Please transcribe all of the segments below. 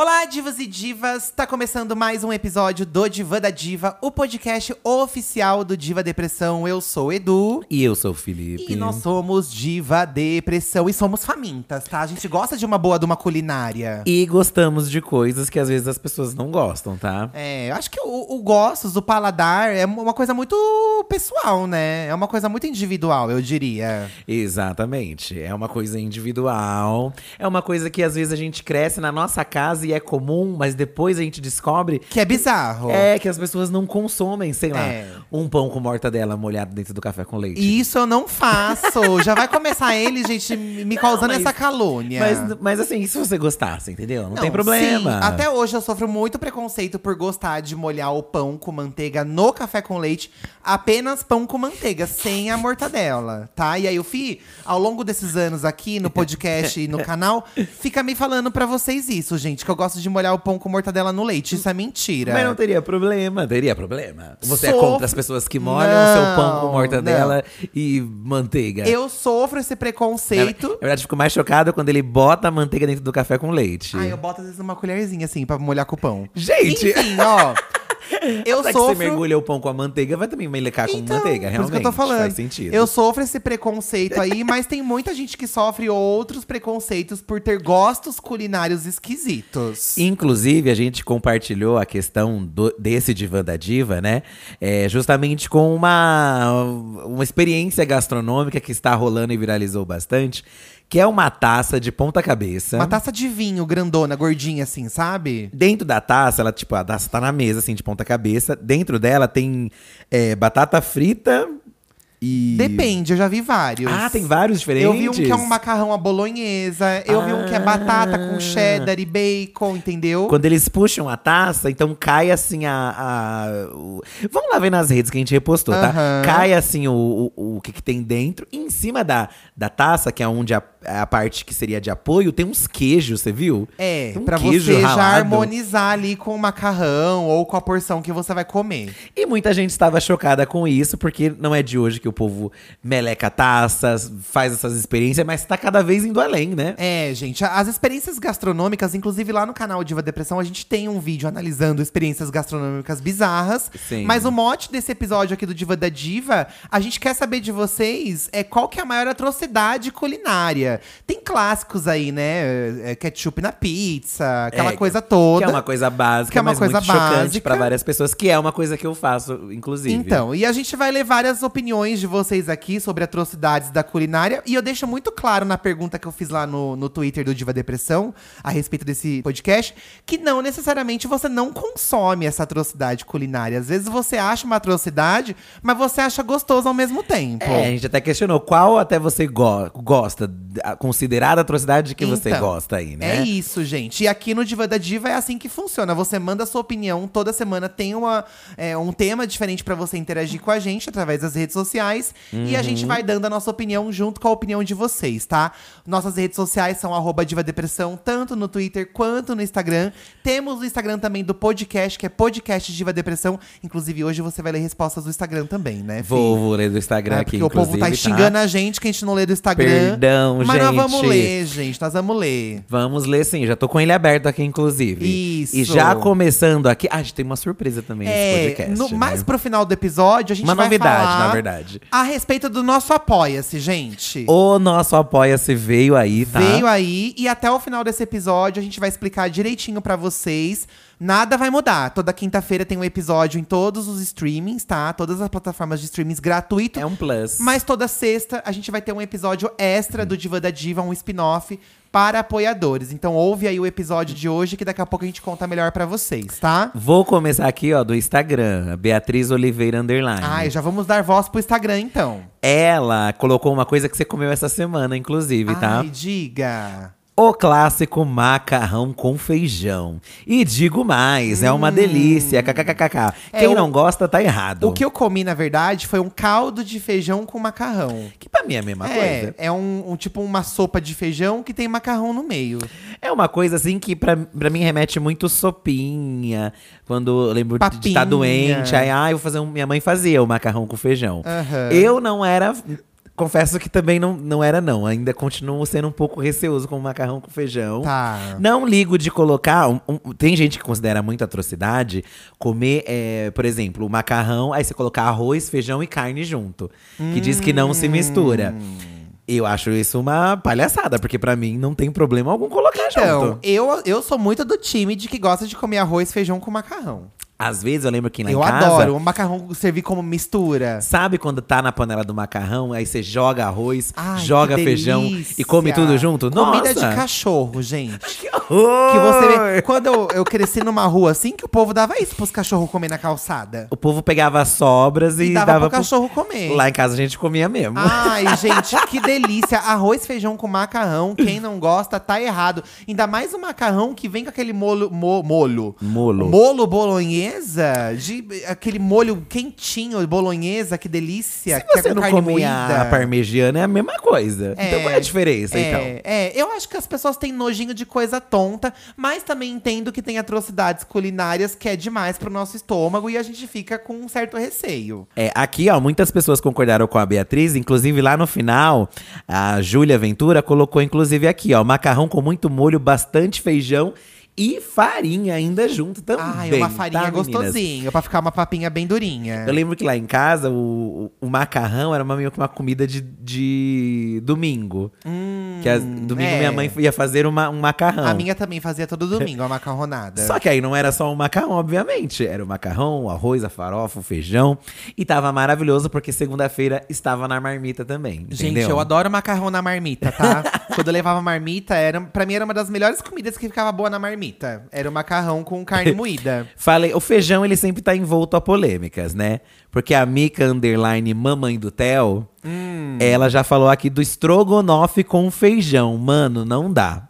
Olá, divas e divas! Tá começando mais um episódio do Diva da Diva, o podcast oficial do Diva Depressão. Eu sou o Edu. E eu sou o Felipe. E nós somos Diva Depressão e somos famintas, tá? A gente gosta de uma boa de uma culinária. E gostamos de coisas que às vezes as pessoas não gostam, tá? É, eu acho que o, o gostos, o paladar, é uma coisa muito pessoal, né? É uma coisa muito individual, eu diria. Exatamente. É uma coisa individual. É uma coisa que às vezes a gente cresce na nossa casa e é comum, mas depois a gente descobre. Que é bizarro. É, que as pessoas não consomem, sei lá, É. um pão com mortadela molhado dentro do café com leite. E Isso eu não faço. Já vai começar ele, gente, me causando mas- essa calúnia. Mas, mas assim, e se você gostasse, entendeu? Não, tem problema. sim. Até hoje eu sofro muito preconceito por gostar de molhar o pão com manteiga no café com leite. Apenas pão com manteiga, sem a mortadela, tá? E aí o Fi, ao longo desses anos aqui no podcast e no canal, fica me falando pra vocês isso, gente. Que eu gosto de molhar o pão com mortadela no leite. Isso é mentira. Mas não teria problema, teria problema. Você é contra as pessoas que molham o seu pão com Não, mortadela e manteiga. Eu sofro esse preconceito. na verdade, fico mais chocado quando ele bota a manteiga dentro do café com leite. Ai, eu boto às vezes uma colherzinha assim pra molhar com o pão. Gente! Enfim, ó. Eu Será sofro. que você mergulha o pão com a manteiga, vai também melecar com Então, manteiga, por realmente. isso que eu tô falando. Faz sentido. Eu sofro esse preconceito aí, mas tem muita gente que sofre outros preconceitos por ter gostos culinários esquisitos. Inclusive, a gente compartilhou a questão do- desse Divã da Diva, né? É, justamente com uma, uma experiência gastronômica que está rolando e viralizou bastante, que é uma taça de ponta cabeça. Uma taça de vinho grandona, gordinha assim, sabe? Dentro da taça, ela, tipo, a taça tá na mesa, assim, de ponta cabeça. Dentro dela tem é, batata frita e. Depende, eu já vi vários. Ah, tem vários diferentes? Eu vi um que é um macarrão à bolonhesa, eu vi um que é batata com Ah. cheddar e bacon, entendeu? Quando eles puxam a taça, então cai assim a. a- o- Vamos lá ver nas redes que a gente repostou, tá? Cai assim o, o, o que, que tem dentro. E em cima da, da taça, que é onde a, a parte que seria de apoio, tem uns queijos, você viu? É, Tem um pra você já ralado. harmonizar ali com o macarrão ou com a porção que você vai comer. E muita gente estava chocada com isso, porque não é de hoje que o povo meleca taças, faz essas experiências, mas tá cada vez indo além, né? É, gente, as experiências gastronômicas, inclusive lá no canal Diva Depressão, a gente tem um vídeo analisando experiências gastronômicas bizarras. Sim. Mas o mote desse episódio aqui do Diva da Diva, a gente quer saber de vocês é qual que é a maior atrocidade culinária. Tem clássicos aí, né? É, ketchup na pizza, aquela É, coisa toda. Que é uma coisa básica, Que é uma coisa muito chocante básica. para várias pessoas, que é uma coisa que eu faço, inclusive. Então, e a gente vai ler várias opiniões de vocês aqui sobre atrocidades da culinária. E eu deixo muito claro na pergunta que eu fiz lá no, no Twitter do Diva Depressão, a respeito desse podcast, que não necessariamente você não consome essa atrocidade culinária. Às vezes você acha uma atrocidade, mas você acha gostoso ao mesmo tempo. É, a gente até questionou qual até você go- gosta, considerada atrocidade que você Então, gosta aí, né? É isso, gente. E aqui no Diva da Diva é assim que funciona. Você manda a sua opinião, toda semana tem uma, é, um tema diferente pra você interagir com a gente através das redes sociais. E a Uhum. gente vai dando a nossa opinião junto com a opinião de vocês, tá? Nossas redes sociais são arroba Diva Depressão, tanto no Twitter quanto no Instagram. Temos o Instagram também do podcast, que é podcast Diva Depressão. Inclusive, hoje você vai ler respostas do Instagram também, né? Vou, vou ler do Instagram É, aqui, porque o povo tá inclusive, xingando a gente que a gente não lê do Instagram. Perdão, mas nós gente. vamos ler, gente. Nós vamos ler. Vamos ler sim, já tô com ele aberto aqui, inclusive. Isso. E já começando aqui. Ah, a gente tem uma surpresa também nesse É, podcast. no- né? mais pro final do episódio, a gente Uma vai novidade, falar na verdade. A respeito do nosso Apoia-se, gente. O nosso Apoia-se veio aí, tá? Veio aí e até o final desse episódio a gente vai explicar direitinho pra vocês. Nada vai mudar. Toda quinta-feira tem um episódio em todos os streamings, tá? Todas as plataformas de streamings gratuito. É um plus. Mas toda sexta a gente vai ter um episódio extra do Diva da Diva, um spin-off para apoiadores. Então ouve aí o episódio de hoje que daqui a pouco a gente conta melhor pra vocês, tá? Vou começar aqui, ó, do Instagram, Beatriz Oliveira Underline. Ai, já vamos dar voz pro Instagram então. Ela colocou uma coisa que você comeu essa semana, inclusive, tá? Ai, diga. O clássico macarrão com feijão. E digo mais, é uma delícia. Hum. É, Quem não gosta, tá errado. O que eu comi, na verdade, foi um caldo de feijão com macarrão. Que pra mim é a mesma é, coisa. é um, um tipo uma sopa de feijão que tem macarrão no meio. É uma coisa assim que pra, pra mim remete muito sopinha. Quando eu lembro de estar Papinha. doente, aí, ah, eu vou fazer um. Minha mãe fazia o macarrão com feijão. Aham. Eu não era confesso que também não, não era, não. Ainda continuo sendo um pouco receoso com macarrão com feijão. Tá. Não ligo de colocar. um- um- tem gente que considera muito atrocidade comer, é, por exemplo, o macarrão, aí você colocar arroz, feijão e carne junto. Que diz que não se mistura. Eu acho isso uma palhaçada, porque pra mim não tem problema algum colocar Então, junto. eu, eu sou muito do time de que gosta de comer arroz, feijão com macarrão. Às vezes eu lembro que lá eu em casa. adoro o macarrão servir como mistura. Sabe quando tá na panela do macarrão, aí você joga arroz, Ai, joga feijão delícia. e come tudo junto? Comida Nossa! de cachorro, gente. Que Que você horror! vê, quando eu, eu cresci numa rua assim, que o povo dava isso pros cachorros comer na calçada. O povo pegava sobras e, E dava, pro pro- cachorro comer. Lá em casa a gente comia mesmo. Ai, gente, que delícia. Arroz, feijão com macarrão. Quem não gosta, tá errado. Ainda mais o macarrão que vem com aquele molho. mo- molho. Molo. Molo bolonhesa. De, aquele molho quentinho, bolonhesa, que delícia. Se que é você com não carne come moída. a parmegiana, é a mesma coisa. então qual é a diferença, é, então? É, eu acho que as pessoas têm nojinho de coisa tonta, mas também entendo que tem atrocidades culinárias que é demais pro nosso estômago e a gente fica com um certo receio. É, aqui, ó, muitas pessoas concordaram com a Beatriz, inclusive lá no final, a Júlia Ventura colocou, inclusive, aqui, ó, macarrão com muito molho, bastante feijão e farinha ainda junto também. Ai, uma farinha tá, meninas? gostosinho, pra ficar uma papinha bem durinha. Eu lembro que lá em casa o, o, macarrão era uma, meio que uma comida de, de domingo. que as, domingo é. minha mãe ia fazer uma, um macarrão. A minha também fazia todo domingo, a macarronada. Só que aí não era só um macarrão, obviamente. Era o macarrão, o arroz, a farofa, o feijão. E tava maravilhoso porque segunda-feira estava na marmita também. Gente, entendeu? eu adoro macarrão na marmita, tá? Quando eu levava marmita, era, pra mim era uma das melhores comidas que ficava boa na marmita. Era o macarrão com carne moída. Falei, o feijão ele sempre tá envolto a polêmicas, né? Porque a Mika Underline Mamãe do Theo, Hum. ela já falou aqui do estrogonofe com feijão. Mano, não dá.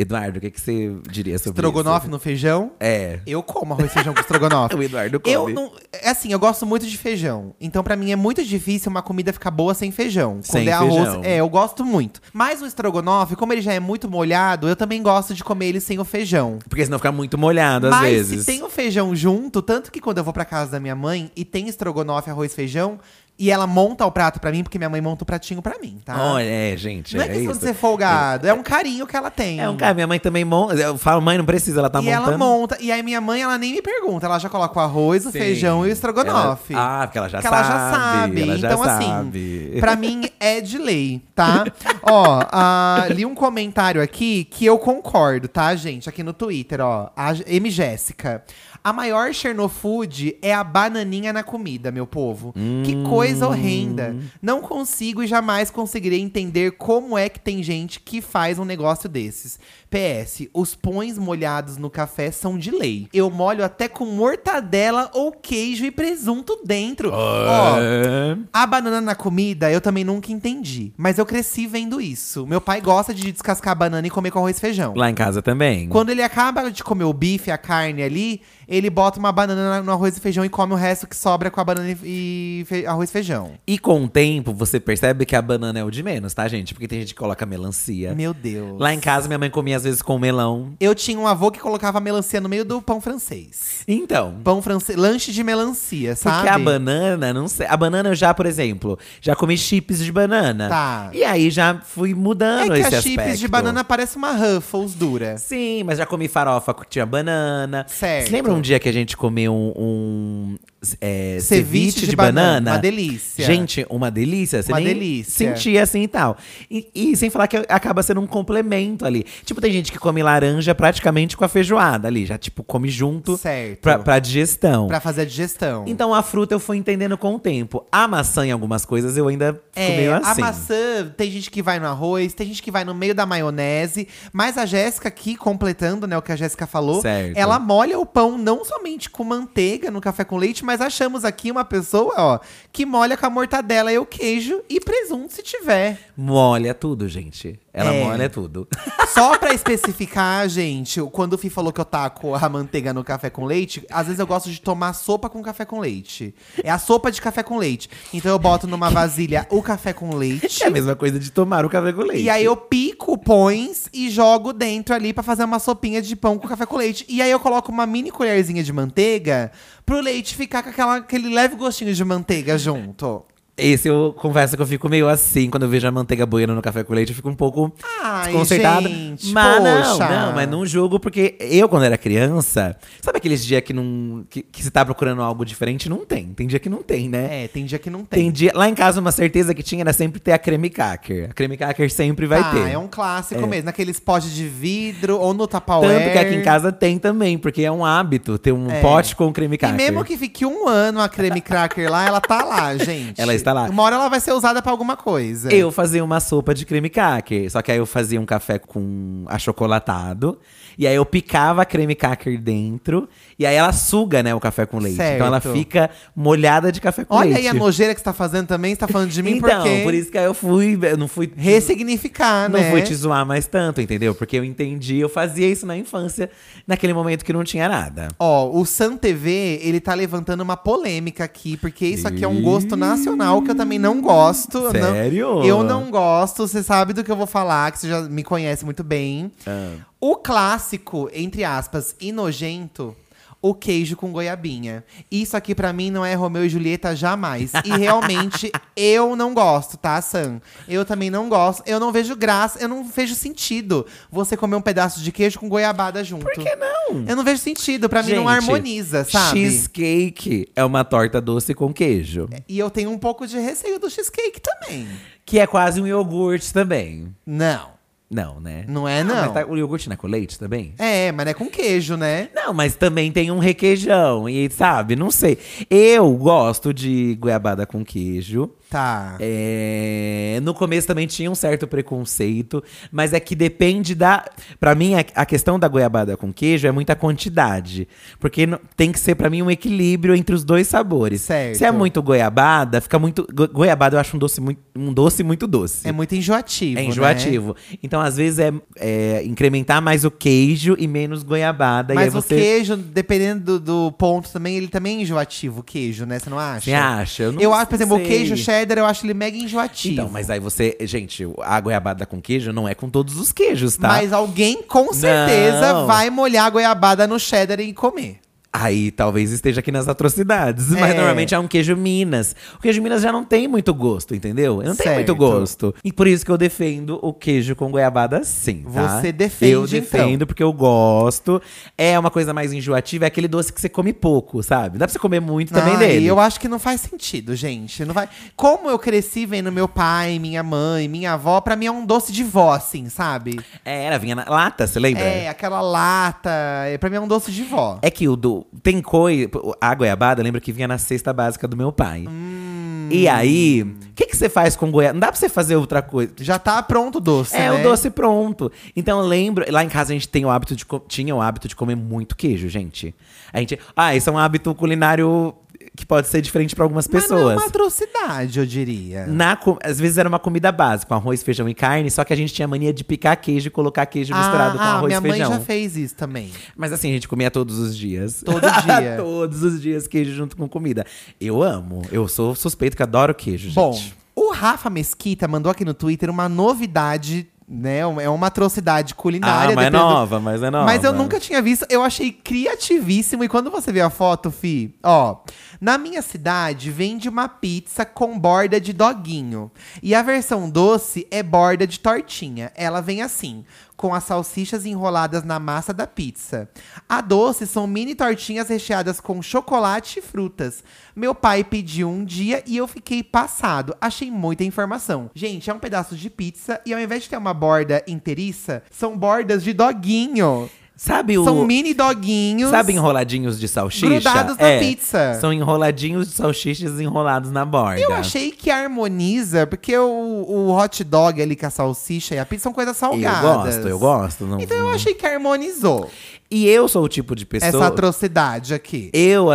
Eduardo, o que, que você diria sobre Estrogonofe isso? no feijão. É. Eu como arroz e feijão com estrogonofe. O Eduardo come. Eu não. É assim, eu gosto muito de feijão. Então, pra mim, é muito difícil uma comida ficar boa sem feijão. Sem Quando é arroz. feijão. É, eu gosto muito. Mas o estrogonofe, como ele já é muito molhado, eu também gosto de comer ele sem o feijão. Porque senão fica muito molhado às Mas vezes. se tem o feijão junto, tanto que quando eu vou pra casa da minha mãe e tem estrogonofe, arroz, feijão, e ela monta o prato pra mim, porque minha mãe monta o pratinho pra mim, tá? Olha, é, gente. Não é, é questão isso. de ser folgado, é um carinho que ela tem. É um cara, minha mãe também monta. Eu falo, mãe, não precisa, ela tá e montando. ela monta. E aí minha mãe, ela nem me pergunta. Ela já coloca o arroz, o Sim. feijão e o estrogonofe. Ela- ah, porque ela já sabe. ela já sabe. ela já então, sabe. assim, pra mim é de lei, tá? ó, ah, li um comentário aqui que eu concordo, tá, gente? Aqui no Twitter, ó. A M. Jéssica. A maior Chernofood é a bananinha na comida, meu povo. Que Hum. coisa horrenda. Não consigo e jamais conseguirei entender como é que tem gente que faz um negócio desses. PS, os pães molhados no café são de lei. Eu molho até com mortadela ou queijo e presunto dentro. Ó, É. a banana na comida eu também nunca entendi. Mas eu cresci vendo isso. Meu pai gosta de descascar a banana e comer com arroz e feijão. Lá em casa também. Quando ele acaba de comer o bife, a carne ali, ele bota uma banana no arroz e feijão e come o resto que sobra com a banana e fe- arroz e feijão. E com o tempo, você percebe que a banana é o de menos, tá, gente? Porque tem gente que coloca melancia. Meu Deus. Lá em casa, minha mãe comia às vezes com melão. Eu tinha um avô que colocava melancia no meio do pão francês. Então. Pão francês, lanche de melancia, sabe? Porque a banana, não sei. A banana eu já, por exemplo, já comi chips de banana. Tá. E aí já fui É mudando que esse a chips de banana parece uma Ruffles dura. Sim, mas já comi farofa que tinha banana. Certo. Você lembra um dia que a gente comeu um, um, é, Ceviche ceviche de de, banana, banana? uma delícia. Gente, uma delícia. Você Uma delícia. sentia assim e tal. E, e sem falar que acaba sendo um complemento ali. Tipo, tem gente que come laranja praticamente com a feijoada ali. Já, tipo, come junto Certo. pra, pra digestão. Pra fazer a digestão. Então a fruta eu fui entendendo com o tempo. A maçã em algumas coisas eu ainda fico É, meio assim. a maçã, tem gente que vai no arroz, tem gente que vai no meio da maionese. Mas a Jéssica aqui, completando né, o que a Jéssica falou, Certo. ela molha o pão não somente com manteiga no café com leite, mas achamos aqui uma pessoa, ó, que molha com a mortadela e o queijo e presunto se tiver. Molha tudo, gente. Ela É. molha tudo. Só pra especificar, gente, quando o Fih falou que eu taco a manteiga no café com leite, às vezes eu gosto de tomar sopa com café com leite. É a sopa de café com leite. Então eu boto numa vasilha o café com leite. É a mesma coisa de tomar o café com leite. E aí eu pico pães e jogo dentro ali pra fazer uma sopinha de pão com café com leite. E aí eu coloco uma mini colherzinha de manteiga pro leite ficar com aquela, aquele leve gostinho de manteiga junto. Esse eu confesso que eu fico meio assim, quando eu vejo a manteiga boiando no café com leite, eu fico um pouco Ai, desconcertada. gente, mas não, poxa. não, mas não julgo, porque eu, quando era criança, sabe aqueles dias que não. que, que você tá procurando algo diferente? Não tem. Tem dia que não tem, né? É, tem dia que não tem. Tem dia. Lá em casa, uma certeza que tinha era sempre ter a creme cracker. A creme cracker sempre vai ah, ter. é um clássico mesmo. Naqueles potes de vidro ou no Tupperware. Tanto que aqui em casa tem também, porque é um hábito ter um É. pote com creme E cracker. mesmo que fique um ano a creme cracker lá, ela tá lá, gente. Ela está lá. Uma hora ela vai ser usada pra alguma coisa. Eu fazia uma sopa de creme cracker. Só que aí eu fazia um café com achocolatado. E aí eu picava a creme cracker dentro. E aí ela suga, né, o café com leite. Então ela Certo. fica molhada de café com Olha leite. aí a nojeira que você tá fazendo também, você tá falando de mim então, porque por isso que eu fui. Eu não fui. ressignificar, Não né? fui te zoar mais tanto, entendeu? Porque eu entendi, eu fazia isso na infância, naquele momento que não tinha nada. Ó, o Sam TV, ele tá levantando uma polêmica aqui, porque isso aqui é um gosto nacional que eu também não gosto. eu não- Sério? eu não gosto, você sabe do que eu vou falar, que você já me conhece muito bem. Ah. O clássico, entre aspas, e nojento, o queijo com goiabinha. Isso aqui pra mim não é Romeu e Julieta jamais. E realmente eu não gosto, tá, Sam? Eu também não gosto. Eu não vejo graça, eu não vejo sentido você comer um pedaço de queijo com goiabada junto. Por que não? Eu não vejo sentido, pra mim não harmoniza, sabe? Cheesecake é uma torta doce com queijo. E eu tenho um pouco de receio do cheesecake também. Que é quase um iogurte também. Não, Não, né? não é Ah, não. mas tá- o iogurte não é com leite também? É, mas é com queijo, né? Não, mas também tem um requeijão. E sabe, não sei. Eu gosto de goiabada com queijo. Tá. É, no começo também tinha um certo preconceito, mas é que depende da. Pra mim, a, a questão da goiabada com queijo é muita quantidade. Porque tem que ser, pra mim, um equilíbrio entre os dois sabores. Certo. Se é muito goiabada, fica muito. go- Goiabada eu acho um doce muito, um doce muito doce. É muito enjoativo. É né? enjoativo. Então, às vezes, é, é incrementar mais o queijo e menos goiabada. e Mas o você. queijo, dependendo do, do ponto também, ele também é enjoativo, o queijo, né? Você não acha? Você acha? Eu, não Eu acho, por exemplo, sei. o queijo cheddar, eu acho ele mega enjoativo. Então, mas aí você. Gente, a goiabada com queijo não é com todos os queijos, tá? Mas alguém com certeza Não. vai molhar a goiabada no cheddar e comer. Aí talvez esteja aqui nas atrocidades. Mas É. normalmente é um queijo Minas. O queijo Minas já não tem muito gosto, entendeu? Não tem Certo. muito gosto. E por isso que eu defendo o queijo com goiabada sim, tá? Você defende, Eu defendo então. porque eu gosto. É uma coisa mais enjoativa, é aquele doce que você come pouco, sabe? Dá pra você comer muito também Ai, dele. eu acho que não faz sentido, gente. Não vai... Como eu cresci vendo meu pai, minha mãe, minha avó, pra mim é um doce de vó, assim, sabe? É, ela vinha na lata, você lembra? É, aquela lata. é, Pra mim é um doce de vó. É que o do. Tem coisa. A goiabada, lembra que vinha na cesta básica do meu pai. Hum. E aí, o que, que você faz com goiabada? Não dá pra você fazer outra coisa. Já tá pronto o doce, É, né? o doce pronto. Então eu lembro, lá em casa a gente tem o hábito de tinha o hábito de comer muito queijo, gente. A gente, ah, isso é um hábito culinário que pode ser diferente pra algumas Mas não é pessoas. uma atrocidade, eu diria. Na, às vezes era uma comida básica, com arroz, feijão e carne, só que a gente tinha mania de picar queijo e colocar queijo misturado com ah, arroz minha e feijão. mãe já fez isso também. Mas assim, a gente comia todos os dias. Todo dia. todos os dias queijo junto com comida. Eu amo. Eu sou suspeito que adoro queijo, Bom, gente. o Rafa Mesquita mandou aqui no Twitter uma novidade, né? É uma atrocidade culinária. Ah, mas é nova, mas é nova. Mas eu nunca tinha visto, eu achei criativíssimo. E quando você vê a foto, Fi, ó. Na minha cidade vende uma pizza com borda de doguinho. E a versão doce é borda de tortinha. Ela vem assim, com as salsichas enroladas na massa da pizza. A doce são mini tortinhas recheadas com chocolate e frutas. Meu pai pediu um dia e eu fiquei passado. Achei muita informação. Gente, é um pedaço de pizza e ao invés de ter uma borda inteiriça, são bordas de doguinho. Sabe o. São mini doguinhos. Sabe enroladinhos de salsicha? Grudados na É, pizza. São enroladinhos de salsichas enrolados na borda. Eu achei que harmoniza, porque o, o hot dog ali com a salsicha e a pizza são coisas Eu salgadas. gosto, eu gosto. Não, Então eu achei que harmonizou E eu sou o tipo de pessoa. essa atrocidade aqui. Eu,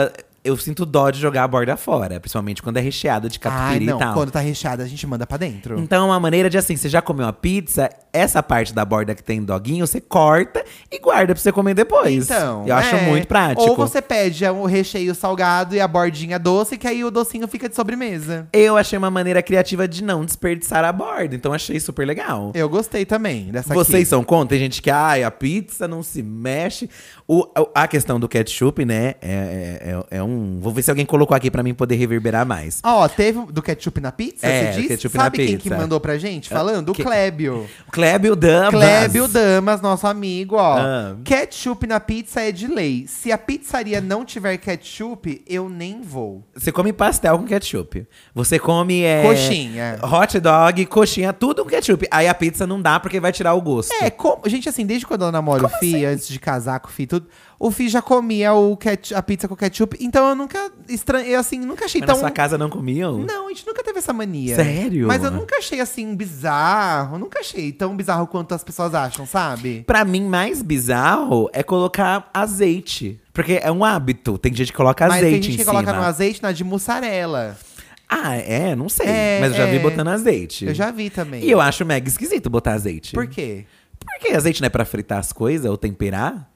eu sinto dó de jogar a borda fora, principalmente quando é recheada de Ai, catupiry não. e tal. Quando tá recheada, a gente manda pra dentro. Então, é uma maneira de assim, você já comeu a pizza, essa parte da borda que tem doguinho, você corta e guarda pra você comer depois. Então, Eu acho é. muito prático. Ou você pede o recheio salgado e a bordinha doce, que aí o docinho fica de sobremesa. Eu achei uma maneira criativa de não desperdiçar a borda, então achei super legal. Eu gostei também dessa Vocês aqui. são contra? Tem gente que, ai, a pizza não se mexe. O, a questão do ketchup, né, é, é, é- é um Vou ver se alguém colocou aqui pra mim poder reverberar mais. Ó, teve do ketchup na pizza, É, você disse? ketchup Sabe na quem pizza. que mandou pra gente falando? que- O Clébio. Clébio Damas. Clébio Damas, nosso amigo, ó. Ah. Ketchup na pizza é de lei. Se a pizzaria não tiver ketchup, eu nem vou. Você come pastel com ketchup. Você come é, Coxinha. hot dog, coxinha, tudo com ketchup. Aí a pizza não dá porque vai tirar o gosto. É, como, gente, assim, desde quando eu namoro o Fi, antes de casar com o Fi, tudo, o Fi já comia o ketchup, a pizza com ketchup, então eu nunca estranhei, eu, assim, nunca achei Mas tão... na sua casa não comiam? Não, a gente nunca teve essa mania. Sério? Mas eu nunca achei, assim, bizarro, nunca achei tão bizarro quanto as pessoas acham, sabe? Pra mim, mais bizarro é colocar azeite. Porque é um hábito. Tem gente que coloca Mas tem azeite gente que coloca no azeite na de mussarela. Ah, é? Não sei. É, Mas eu já vi é. botando azeite. Eu já vi também. E eu acho mega esquisito botar azeite. Por quê? Porque azeite não é pra fritar as coisas ou temperar?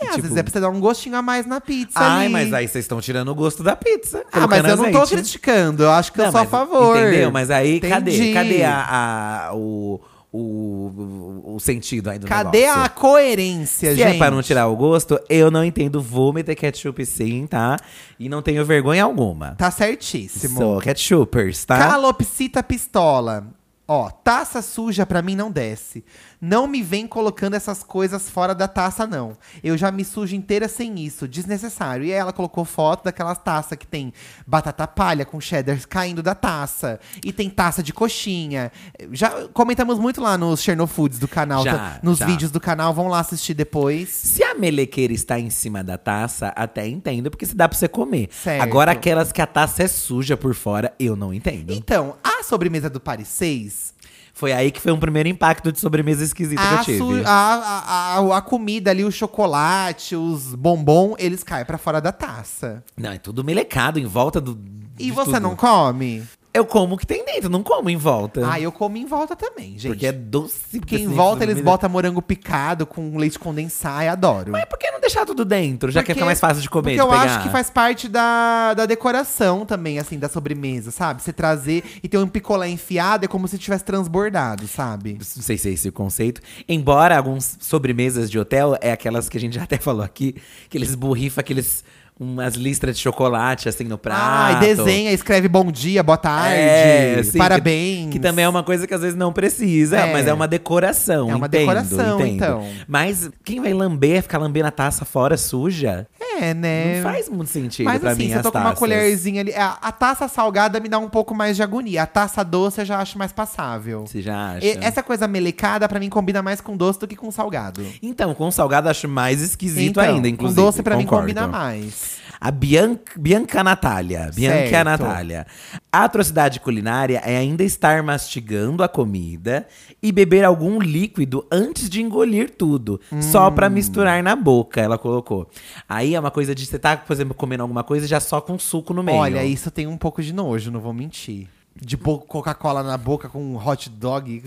É, às Tipo- vezes é pra você dar um gostinho a mais na pizza Ai, ali. mas aí vocês estão tirando o gosto da pizza. Ah, mas eu não tô azeite. criticando, eu acho que eu Não, sou a mas- favor. Entendeu? Mas aí, cadê? Entendi. Cadê a, a- o, o, o sentido aí do Cadê negócio? a coerência, Se gente? é pra não tirar o gosto, eu não entendo. Vou meter ketchup sim, tá? E não tenho vergonha alguma. Tá certíssimo. Sou ketchupers, tá? Calopsita pistola. Ó, taça suja pra mim não desce. Não me vem colocando essas coisas fora da taça, não. Eu já me sujo inteira sem isso. Desnecessário. E aí ela colocou foto daquelas taças que tem batata palha com cheddar caindo da taça. E tem taça de coxinha. Já comentamos muito lá nos Chernofoods do canal. Já, tá- nos já. vídeos do canal. Vão lá assistir depois. Se a melequeira está em cima da taça, até entendo, porque se dá pra você comer. Certo. Agora, aquelas que a taça é suja por fora, eu não entendo. Então, a sobremesa do Paris 6 Foi aí que foi um primeiro impacto de sobremesa esquisita que eu A, tive. a, a, a, a comida ali, o chocolate, os bombom, eles caem pra fora da taça. Não, é tudo melecado em volta do. E você tudo. não come? Eu como o que tem dentro, não como em volta. Ah, eu como em volta também, gente. Porque é doce. Porque em volta eles botam morango picado com leite condensado, eu adoro. Mas por que não deixar tudo dentro? Já que Porque- fica mais fácil de comer, Porque de eu acho que faz parte da, da decoração também, assim, da sobremesa, sabe? Você trazer e ter um picolé enfiado é como se tivesse transbordado, sabe? Não sei se é esse o conceito. Embora algumas sobremesas de hotel é aquelas que a gente já até falou aqui, que eles borrifam aqueles umas listras de chocolate assim no prato. Ah, e desenha, escreve bom dia, boa tarde, É, sim, parabéns. Que, que também é uma coisa que às vezes não precisa, É. mas é uma decoração. É uma entendo, decoração, entendo. então. Mas quem vai lamber, ficar lambendo a taça fora suja? É, né? Não faz muito sentido Mas pra assim, mim se eu tô com uma colherzinha ali. A, a taça salgada me dá um pouco mais de agonia. A taça doce eu já acho mais passável. Você já acha? E- essa coisa melecada, pra mim, combina mais com doce do que com salgado. Então, com salgado eu acho mais esquisito então, ainda, com inclusive. doce pra mim concordo. combina mais. A Bianca, Bianca Natália. Bianca Certo. Natália. A atrocidade culinária é ainda estar mastigando a comida e beber algum líquido antes de engolir tudo. Só pra misturar na boca, ela colocou. Aí é uma coisa de você tá, por exemplo, comendo alguma coisa já só com suco no meio. Olha, isso tem um pouco de nojo, não vou mentir. De Coca-Cola na boca com um hot dog.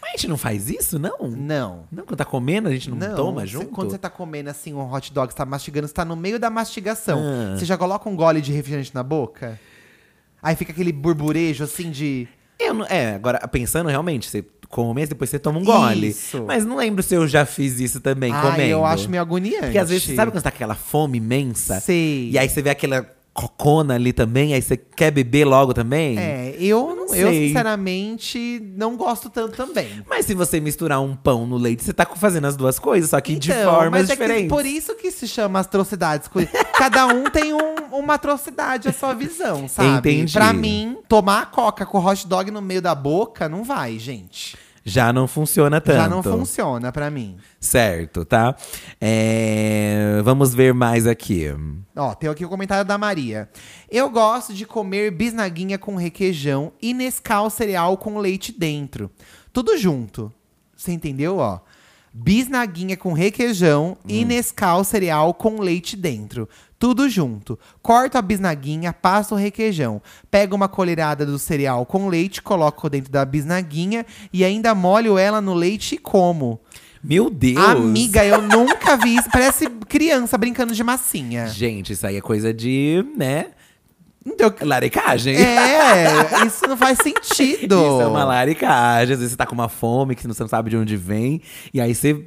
Mas a gente não faz isso, não? Não. Não, quando tá comendo, a gente não, toma cê- junto? Quando você tá comendo assim um hot dog, você tá mastigando, você tá no meio da mastigação. Ah. Você já coloca um gole de refrigerante na boca? Aí fica aquele burburejo assim de. Eu não- é, agora, pensando realmente, você come e depois você toma um gole. Isso. Mas não lembro se eu já fiz isso também, Ai, comendo. eu acho meio agoniante. Porque às vezes, sabe quando você tá com aquela fome imensa? Sei. E aí você vê aquela cocona ali também, aí você quer beber logo também? É, eu, não eu sinceramente não gosto tanto também. Mas se você misturar um pão no leite, você tá fazendo as duas coisas, só que de Então, formas mas é que diferentes. por isso que se chama atrocidades. Cada um tem um- uma atrocidade à sua visão, sabe? Entendi. Pra mim, tomar a coca com hot dog no meio da boca não vai, gente. Já não funciona tanto. Já não funciona pra mim. Certo, tá? É, Vamos ver mais aqui. Ó, tem aqui o comentário da Maria. Eu gosto de comer bisnaguinha com requeijão e Nescau cereal com leite dentro. Tudo junto. Você entendeu, ó? Bisnaguinha com requeijão e Nescau cereal com leite dentro. Tudo junto. Corto a bisnaguinha, passo o requeijão. Pego uma colherada do cereal com leite, coloco dentro da bisnaguinha e ainda molho ela no leite e como. Meu Deus! Amiga, eu nunca vi isso. Parece criança brincando de massinha. Gente, isso aí é coisa de, né? Então, Laricagem. É, isso não faz sentido. Isso é uma laricagem. Às vezes você tá com uma fome que você não sabe de onde vem. E aí você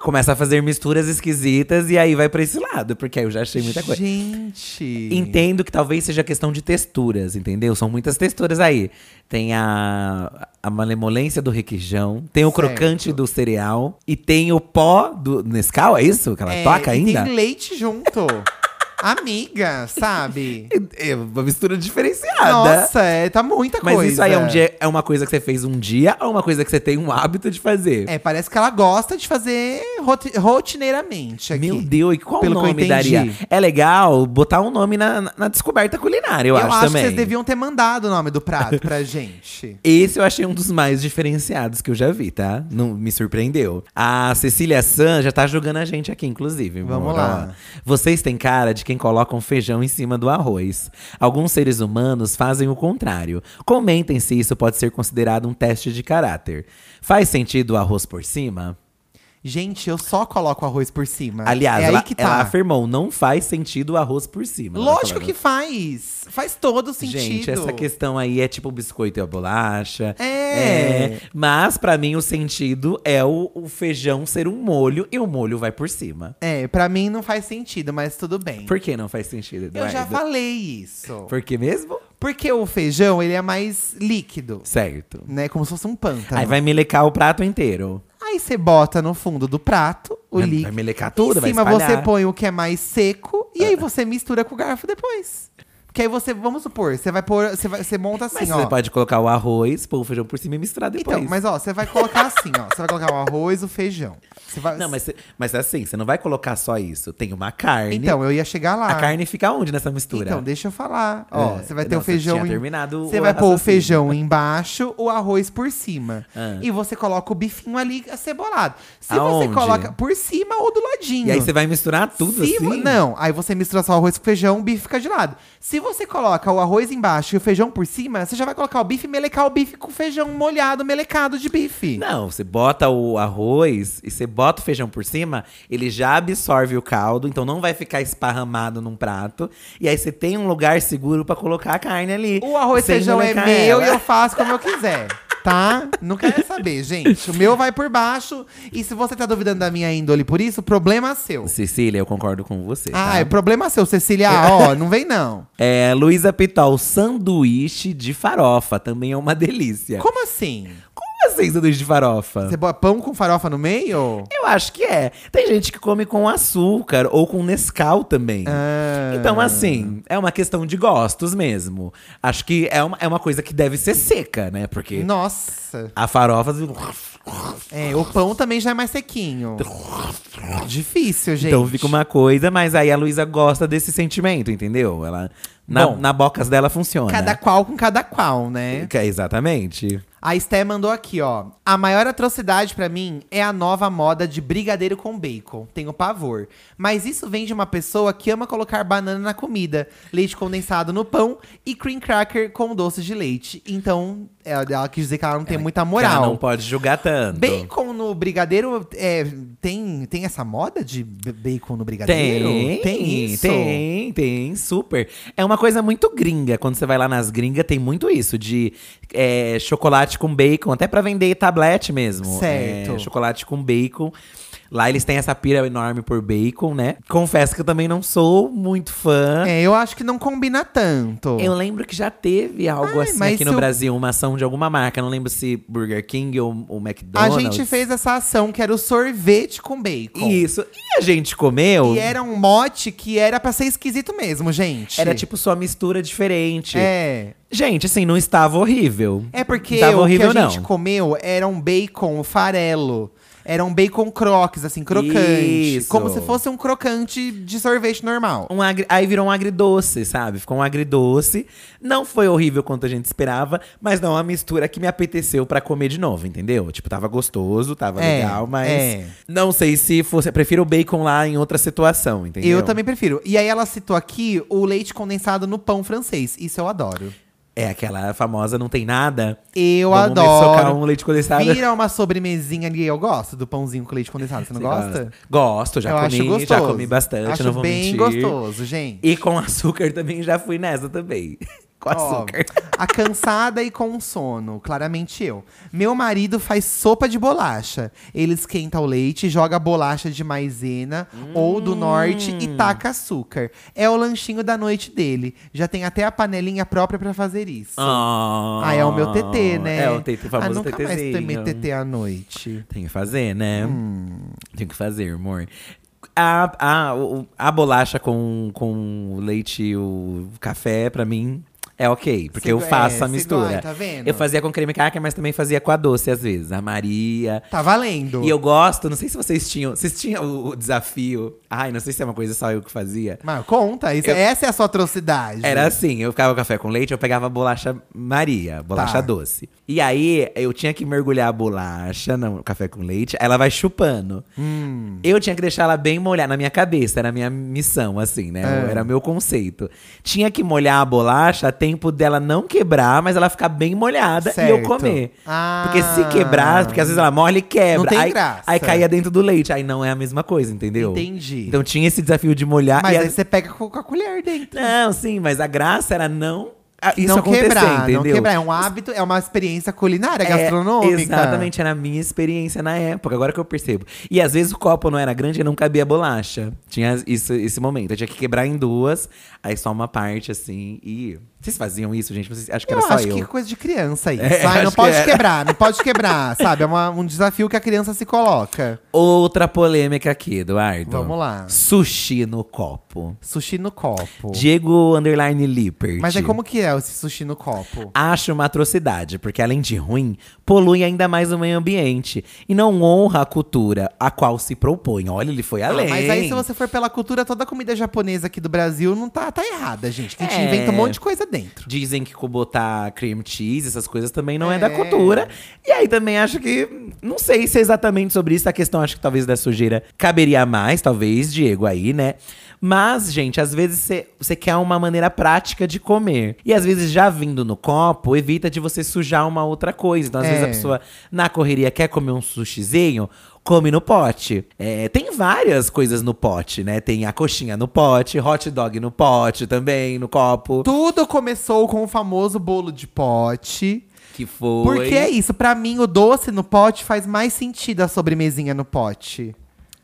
começa a fazer misturas esquisitas e aí vai pra esse lado, porque aí eu já achei muita coisa. Gente. Entendo que talvez seja questão de texturas, entendeu? São muitas texturas aí. Tem a, a malemolência do requeijão, tem o Certo. crocante do cereal e tem o pó do Nescau, é isso que ela É, toca ainda? Tem leite junto. Amiga, sabe? É uma mistura diferenciada. Nossa, é, tá muita Mas coisa. isso aí é, um dia, é uma coisa que você fez um dia ou uma coisa que você tem um hábito de fazer? É, parece que ela gosta de fazer roti- rotineiramente aqui. Meu Deus, e qual Pelo que eu nome daria? É legal botar um nome na, na- descoberta culinária, eu, Eu, acho, também. que vocês deviam ter mandado o nome do prato pra gente. Esse eu achei um dos mais diferenciados que eu já vi, tá? Não me surpreendeu. A Cecília San já tá julgando a gente aqui, inclusive. Vamos Bora lá. Vocês têm cara de quem coloca um feijão em cima do arroz. Alguns seres humanos fazem o contrário. Comentem se isso pode ser considerado um teste de caráter. Faz sentido o arroz por cima? Gente, eu só coloco arroz por cima. Aliás, é ela, aí que tá. ela afirmou, não faz sentido o arroz por cima. Ela Lógico que faz. Faz todo sentido. Gente, essa questão aí é tipo o biscoito e a bolacha. É. Mas pra mim o sentido é o, o feijão ser um molho e o molho vai por cima. É, pra mim não faz sentido, mas tudo bem. Por que não faz sentido, Eu Eduardo? já falei isso. Por que mesmo? Porque o feijão, ele é mais líquido, Certo. né? Como se fosse um pântano. Aí vai melecar o prato inteiro. Você bota no fundo do prato o Vai- líquido. vai melecar tudo, Em vai cima espalhar. você põe o que é mais seco e aí você mistura com o garfo depois. Porque aí você, vamos supor, você vai pôr, você, vai, você monta assim, Mas ó. você pode colocar o arroz, pôr o feijão por cima e misturar depois. Então, mas ó, você vai colocar assim, ó. Você vai colocar o arroz, o feijão. Você vai... Não, mas, você- mas assim, você não vai colocar só isso. Tem uma carne. Então, eu ia chegar lá. A carne fica onde nessa mistura? Então, deixa eu falar. Ó, É, você vai ter o feijão. tinha em- terminado Você vai pôr o feijão embaixo, o arroz por cima. Ah. E você coloca o bifinho ali acebolado. Se Aonde? você coloca por cima ou do ladinho. E aí você vai misturar tudo Se assim? Não, aí você mistura só o arroz com feijão, o bife fica de lado. Se você coloca o arroz embaixo e o feijão por cima, você já vai colocar o bife e melecar o bife com feijão molhado, melecado de bife. Não, você bota o arroz e você bota o feijão por cima, ele já absorve o caldo, então não vai ficar esparramado num prato. E aí você tem um lugar seguro pra colocar a carne ali. O arroz e feijão é meu ela. e eu faço como eu quiser. Tá? Não quero saber, gente. O meu vai por baixo. E se você tá duvidando da minha índole por isso, problema seu. Cecília, eu concordo com você. Ah, tá? é problema seu, Cecília. Ah, Ó, não vem não. É, Luísa Pitol, sanduíche de farofa, também é uma delícia. Como assim? Como assim, sanduíche de farofa? Você bota pão com farofa no meio? Eu acho que é. Tem gente que come com açúcar ou com Nescau também. Ah. Então, assim, é uma questão de gostos mesmo. Acho que é uma, é uma coisa que deve ser seca, né? Porque Nossa. a farofa. É, o pão também já é mais sequinho. Difícil, gente. Então fica uma coisa, mas aí a Luísa gosta desse sentimento, entendeu? Ela. Na, Bom, na bocas dela funciona. Cada qual com cada qual, né? É Exatamente. A Sté mandou aqui, ó. A maior atrocidade pra mim é a nova moda de brigadeiro com bacon. Tenho pavor. Mas isso vem de uma pessoa que ama colocar banana na comida, leite condensado no pão e cream cracker com doce de leite. Então, ela, ela quis dizer que ela não tem muita Que moral. Ela não pode julgar tanto. Bacon no brigadeiro, é, tem, tem essa moda de bacon no brigadeiro? Tem, Tem isso? Tem, tem, super. É uma coisa muito gringa. Quando você vai lá nas gringas, tem muito isso, de é, chocolate com bacon, até pra vender tablete mesmo. Certo. É, chocolate com bacon. Lá eles têm essa pira enorme por bacon, né? Confesso que eu também não sou muito fã. É, eu acho que não combina tanto. Eu lembro que já teve algo Ai, assim aqui no o- Brasil, uma ação de alguma marca. Não lembro se Burger King ou o A McDonald's. gente fez essa ação que era o sorvete com bacon. Isso. E a gente comeu. E era um mote que era pra ser esquisito mesmo, gente. Era tipo só mistura diferente. É. Gente, assim, não estava horrível. É porque não estava o horrível, que a gente não. comeu era um bacon farelo. Era um bacon croques, assim, crocante. Isso. Como se fosse um crocante de sorvete normal. Um agri- Aí virou um agridoce, sabe? Ficou um agridoce. Não foi horrível quanto a gente esperava, mas não é uma mistura que me apeteceu pra comer de novo, entendeu? Tipo, tava gostoso, tava É, legal, mas é. não sei se fosse. Eu prefiro o bacon lá em outra situação, entendeu? Eu também prefiro. E aí ela citou aqui o leite condensado no pão francês. Isso eu adoro. É aquela famosa não tem nada. Eu Vamos adoro. socar um leite condensado. Vira uma sobremesinha ali. Eu gosto do pãozinho com leite condensado. Você não Você gosta? Gosto, já eu acho comi, gostoso. já comi bastante, Acho não vou bem mentir. gostoso, gente. E com açúcar também já fui nessa também. Com Ó, açúcar. a cansada e com sono, claramente eu. Meu marido faz sopa de bolacha. Ele esquenta o leite, joga bolacha de maisena ou do norte e taca açúcar. É o lanchinho da noite dele. Já tem até a panelinha própria pra fazer isso. Ah, Ah, é o meu TT, né? É o TT, ah, famoso nunca mais tomei TT à noite. Tem que fazer, né? Hum. Tem que fazer, amor. A, a, a bolacha com, com o leite e o café, pra mim, é ok. Porque eu faço é, a mistura. gosta, tá vendo? Eu fazia com creme cracker, mas também fazia com a doce às vezes. A Maria. Tá valendo. E eu gosto, não sei se vocês tinham. Vocês tinham o, o desafio. Ai, não sei se é uma coisa só eu que fazia. Mas conta, isso- Eu- essa é a sua atrocidade. Era assim, eu ficava com café com leite, eu pegava a bolacha Maria, bolacha Tá. doce. E aí, eu tinha que mergulhar a bolacha no café com leite, ela vai chupando. Hum. Eu tinha que deixar ela bem molhada na minha cabeça, era a minha missão, assim, né? É. Era meu conceito. Tinha que molhar a bolacha a tempo dela não quebrar, mas ela ficar bem molhada e eu Certo. comer. Ah. Porque se quebrar, porque às vezes ela molha e quebra. Não tem aí, graça. aí caía dentro do leite, aí não é a mesma coisa, entendeu? Entendi. Então tinha esse desafio de molhar. Mas e aí as- você pega com a colher dentro. não, sim, mas a graça era não. Isso não quebrar, entendeu? não quebrar. É um hábito, é uma experiência culinária, É, gastronômica. exatamente, era a minha experiência na época, agora que eu percebo. E às vezes o copo não era grande e não cabia bolacha. Tinha isso, esse momento. Eu tinha que quebrar em duas, aí só uma parte, assim, e. Vocês faziam isso, gente? Vocês, acho que Eu era só acho eu. que é coisa de criança isso. É, Vai, não que pode era. quebrar, não pode quebrar, sabe? É uma- um desafio que a criança se coloca. Outra polêmica aqui, Eduardo. Vamos lá. Sushi no copo. Sushi no copo. Diego Underline Lippert. Mas é como que é esse sushi no copo? Acho uma atrocidade, porque além de ruim, polui ainda mais o meio ambiente e não honra a cultura a qual se propõe. Olha, ele foi Ah, além. mas aí, se você for pela cultura, toda a comida japonesa aqui do Brasil não tá, tá errada, gente. Que a gente É. inventa um monte de coisa dentro. Dizem que botar cream cheese, essas coisas também não é. da É. cultura. E aí também acho que. Não sei se é exatamente sobre isso. A questão, acho que talvez da sujeira caberia mais, talvez, Diego, aí, né? Mas, gente, às vezes você- você quer uma maneira prática de comer. E às vezes, já vindo no copo, evita de você sujar uma outra coisa. Então, às É. vezes, a pessoa na correria quer comer um sushizinho. Come no pote. É, tem várias coisas no pote, né? Tem a coxinha no pote, hot dog no pote também, no copo. Tudo começou com o famoso bolo de pote. Que foi. Porque é isso, pra mim o doce no pote faz mais sentido a sobremesinha no pote.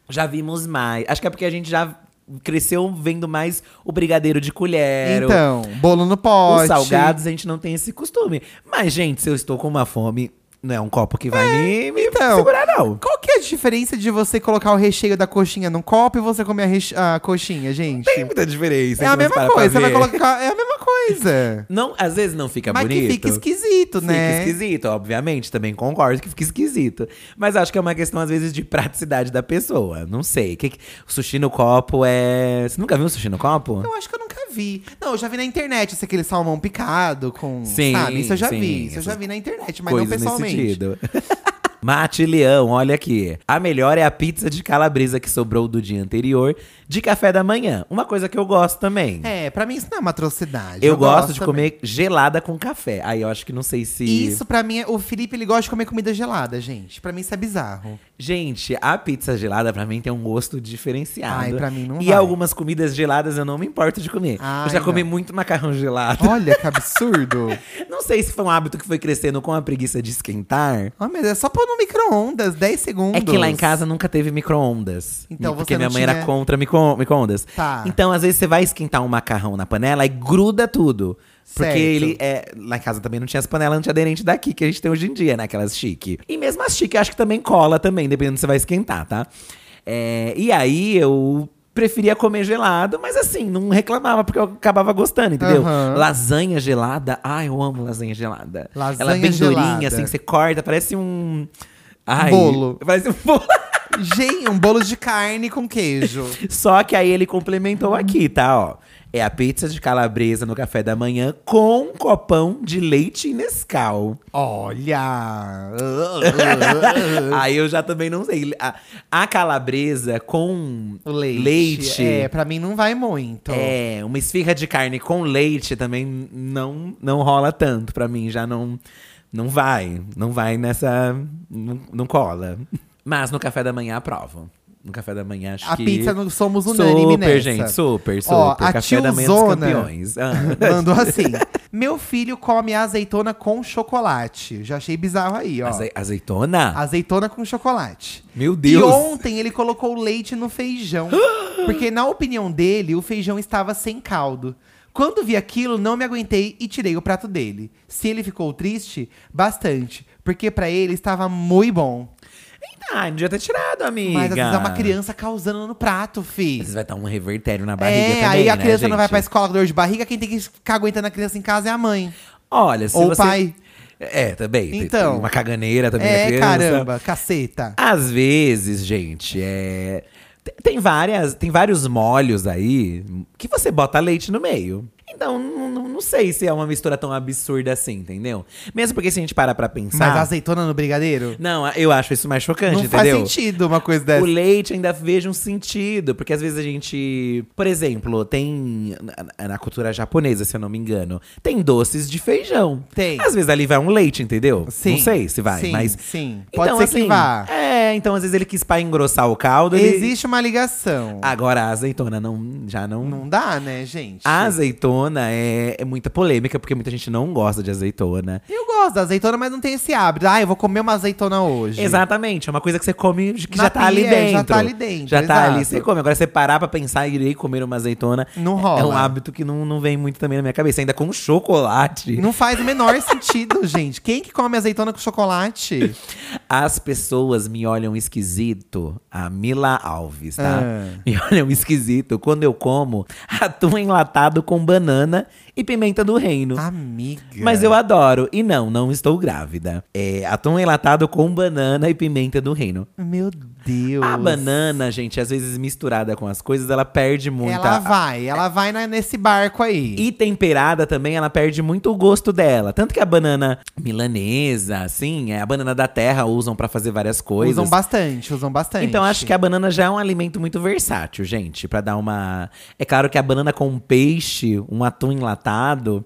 Já vimos mais. Acho que é porque a gente já cresceu vendo mais o brigadeiro de colher. Então, bolo no pote. Os salgados a gente não tem esse costume. Mas, gente, se eu estou com uma fome, não é um copo que vai me, me então. segurar, não. Qual que é a diferença de você colocar o recheio da coxinha num copo e você comer a, reche- a coxinha, gente? Tem muita diferença. É a mesma coisa, você vai colocar. É a mesma coisa. Não, às vezes não fica Mas bonito. que fica esquisito, Fica né? esquisito, obviamente. Também concordo que fica esquisito. Mas acho que é uma questão, às vezes, de praticidade da pessoa. Não sei. Que que- o sushi no copo é. Você nunca viu um sushi no copo? Eu acho que eu nunca vi. Não, eu já vi na internet esse aquele salmão picado com. Sim, Sabe? Isso eu já sim, vi. Isso eu já vi na internet, mas não pessoalmente. Mate Leão, olha aqui. A melhor é a pizza de calabresa que sobrou do dia anterior, de café da manhã. Uma coisa que eu gosto também. É, pra mim isso não é uma atrocidade. eu, gosto, de também. comer gelada com café. Aí eu acho que não sei se. Isso pra mim, é- o Felipe ele gosta de comer comida gelada, gente. Pra mim isso é bizarro. Gente, a pizza gelada pra mim tem um gosto diferenciado. Ai, pra mim não E vai. algumas comidas geladas eu não me importo de comer. Ai, eu já comi não. muito macarrão gelado. Olha que absurdo. Não sei se foi um hábito que foi crescendo com a preguiça de esquentar. Ah, mas é só pôr micro-ondas, 10 segundos. É que lá em casa nunca teve micro-ondas. Então porque você minha mãe tinha- era contra micro- micro-ondas. Tá. Então, às vezes, você vai esquentar um macarrão na panela e gruda tudo. Porque Certo. ele é. Lá em casa também não tinha as panelas antiaderentes daqui que a gente tem hoje em dia, né? Aquelas chique. E mesmo as chique, acho que também cola também, dependendo se você vai esquentar, tá? É, e aí eu preferia comer gelado, mas assim, não reclamava, porque eu acabava gostando, entendeu? Aham. Lasanha gelada. Ai, eu amo lasanha gelada. Lasanha Ela é bem durinha, gelada. assim, você corta, parece um. Ai, Bolo. Parece um bolo. Gente, um bolo de carne com queijo. Só que aí ele complementou aqui, tá? Ó. É a pizza de calabresa no café da manhã com um copão de leite Nescau. Olha! aí eu já também não sei. A, a calabresa com leite. leite É, pra mim não vai muito. É, uma esfirra de carne com leite também não, não rola tanto pra mim, já não não vai, não vai nessa não, não cola. Mas no café da manhã aprovo. No café da manhã, acho A que. pizza não somos unânime super, nessa. gente, super, super. Ó, a café da manhã dos campeões. Ah. Mandou assim. Meu filho come azeitona com chocolate. Já achei bizarro aí, ó. Aze- azeitona? Azeitona com chocolate. Meu E Deus. ontem ele colocou leite no feijão. porque, na opinião dele, o feijão estava sem caldo. Quando vi aquilo, não me aguentei e tirei o prato dele. Se ele ficou triste, bastante. Porque pra ele estava muito bom. Não devia ter tirado, amiga. Mas às vezes é uma criança causando no prato, fi. Às vezes vai estar um revertério na barriga É, também, aí a né, criança não vai pra escola com dor de barriga, quem tem que ficar aguentando a criança em casa é a mãe. Olha, se Ou o você... pai. É, também. Então. tem Uma caganeira também É, criança. caramba, caceta. Às vezes, gente, é. Tem várias, tem vários molhos aí que você bota leite no meio. Então, não, não- não sei se é uma mistura tão absurda assim, entendeu? Mesmo porque se a gente parar pra pensar. Mas azeitona no brigadeiro? Não, eu acho isso mais chocante, Não entendeu? faz sentido uma coisa dessa. O leite ainda vejo um sentido, porque às vezes a gente. Por exemplo, tem. Na, cultura japonesa, se eu não me engano, tem doces de feijão. Tem. Às vezes ali vai um leite, entendeu? Sim. Não sei se vai, Sim, mas. sim. Pode Então, ser que assim, vá. É, então às vezes ele quis para engrossar o caldo. Ele... Existe uma ligação. Agora a azeitona não, já não. Não dá, né, gente? A azeitona é, é muita polêmica, porque muita gente não gosta de azeitona. Eu gosto da azeitona, mas não tem esse hábito. Ah, eu vou comer uma azeitona hoje. Exatamente, é uma coisa que você come que Na já tá ali pia, é, dentro. já tá ali dentro, Já tá ali, exato. você come. Agora você parar pra pensar e irei comer uma azeitona. Não É rola. um hábito que não, não vem muito também na minha cabeça. Ainda com chocolate. Não faz o menor sentido, gente. Quem que come azeitona com chocolate? As pessoas me olham esquisito. A Mila Alves, tá? Ah. Me olham esquisito quando eu como atum enlatado com banana e pimenta do reino. Amiga. Mas eu adoro. E não, não estou grávida. É atum enlatado com banana e pimenta do reino. Meu Deus. A banana, gente, às vezes misturada com as coisas, ela perde muito. Ela a- vai, ela vai na- nesse barco aí. E temperada também, ela perde muito o gosto dela. Tanto que a banana milanesa, assim, é, a banana da terra usam pra fazer várias coisas. Usam bastante, usam bastante. Então acho que a banana já é um alimento muito versátil, gente, Pra dar uma. É claro que a banana com peixe, um atum enlatado,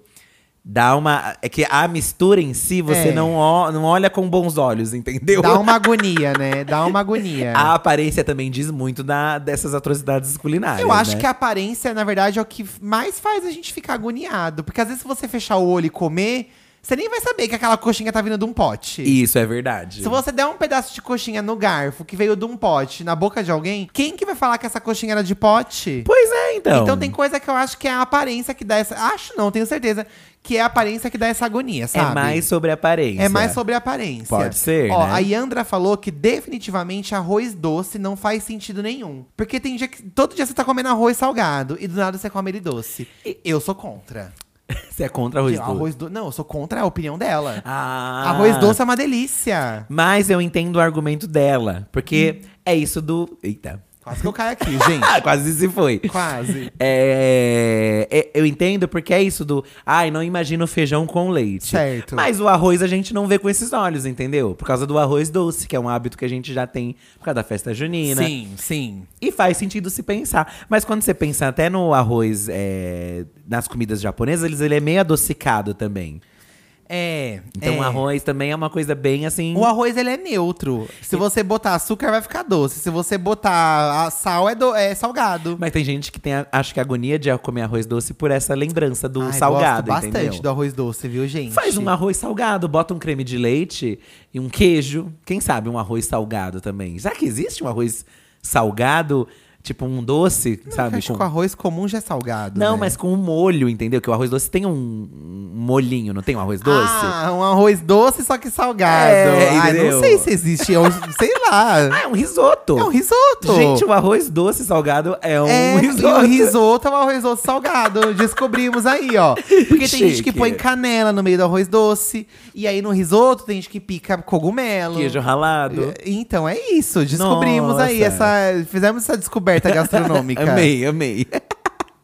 dá uma. É que a mistura em si você É. não, não olha com bons olhos, entendeu? Dá uma agonia, né? Dá uma agonia. A aparência também diz muito da, dessas atrocidades culinárias. Eu acho né? que a aparência, na verdade, é o que mais faz a gente ficar agoniado. Porque às vezes se você fechar o olho e comer, você nem vai saber que aquela coxinha tá vindo de um pote. Isso é verdade. Se você der um pedaço de coxinha no garfo que veio de um pote na boca de alguém, quem que vai falar que essa coxinha era de pote? Pois é, então. Então tem coisa que eu acho que é a aparência que dá essa. Acho não, tenho certeza. Que é a aparência que dá essa agonia, É sabe? mais sobre a aparência. É mais sobre a aparência. Pode ser, Ó, né? a Yandra falou que definitivamente arroz doce não faz sentido nenhum. Porque tem dia que todo dia você tá comendo arroz salgado e do nada você come ele doce. Eu sou contra. Você é contra arroz Arroz, doce? arroz do... Não, eu sou contra a opinião dela. Ah. Arroz doce é uma delícia. Mas eu entendo o argumento dela. Porque Hum. é isso do. Eita. Quase que eu caio aqui, gente. Ah, quase se foi. Quase. É, é, eu entendo porque é isso do. Ai, não imagino feijão com leite. Certo. Mas o arroz a gente não vê com esses olhos, entendeu? Por causa do arroz doce, que é um hábito que a gente já tem por causa da festa junina. Sim, sim. E faz sentido se pensar. Mas quando você pensa até no arroz é, nas comidas japonesas, eles, ele é meio adocicado também. É. Então é. o arroz também é uma coisa bem assim. O arroz, ele é neutro. Se você botar açúcar, vai ficar doce. Se você botar a sal, é, do- é salgado. Mas tem gente que tem, a- acho que agonia de comer arroz doce por essa lembrança do Ai, salgado, gosto bastante entendeu? do arroz doce, viu, gente? Faz um arroz salgado, bota um creme de leite e um queijo. Quem sabe um arroz salgado também. Será que existe um arroz salgado, tipo um doce, Não, sabe? acho com- que o arroz comum já é salgado. Não, né? mas com um molho, entendeu? Que o arroz doce tem um, molhinho, não tem um arroz doce? Ah, um arroz doce, só que salgado. É, Ai, entendeu? não sei se existe. Eu, sei lá. Ah, é um risoto. É um risoto. Gente, o arroz doce salgado é um é, risoto. e o risoto é um arroz doce salgado. Descobrimos aí, ó. Porque tem gente que Chique. põe canela no meio do arroz doce. E aí no risoto tem gente que pica cogumelo. Queijo ralado. Então é isso. Descobrimos aí Nossa. essa. Fizemos essa descoberta gastronômica. Amei, amei.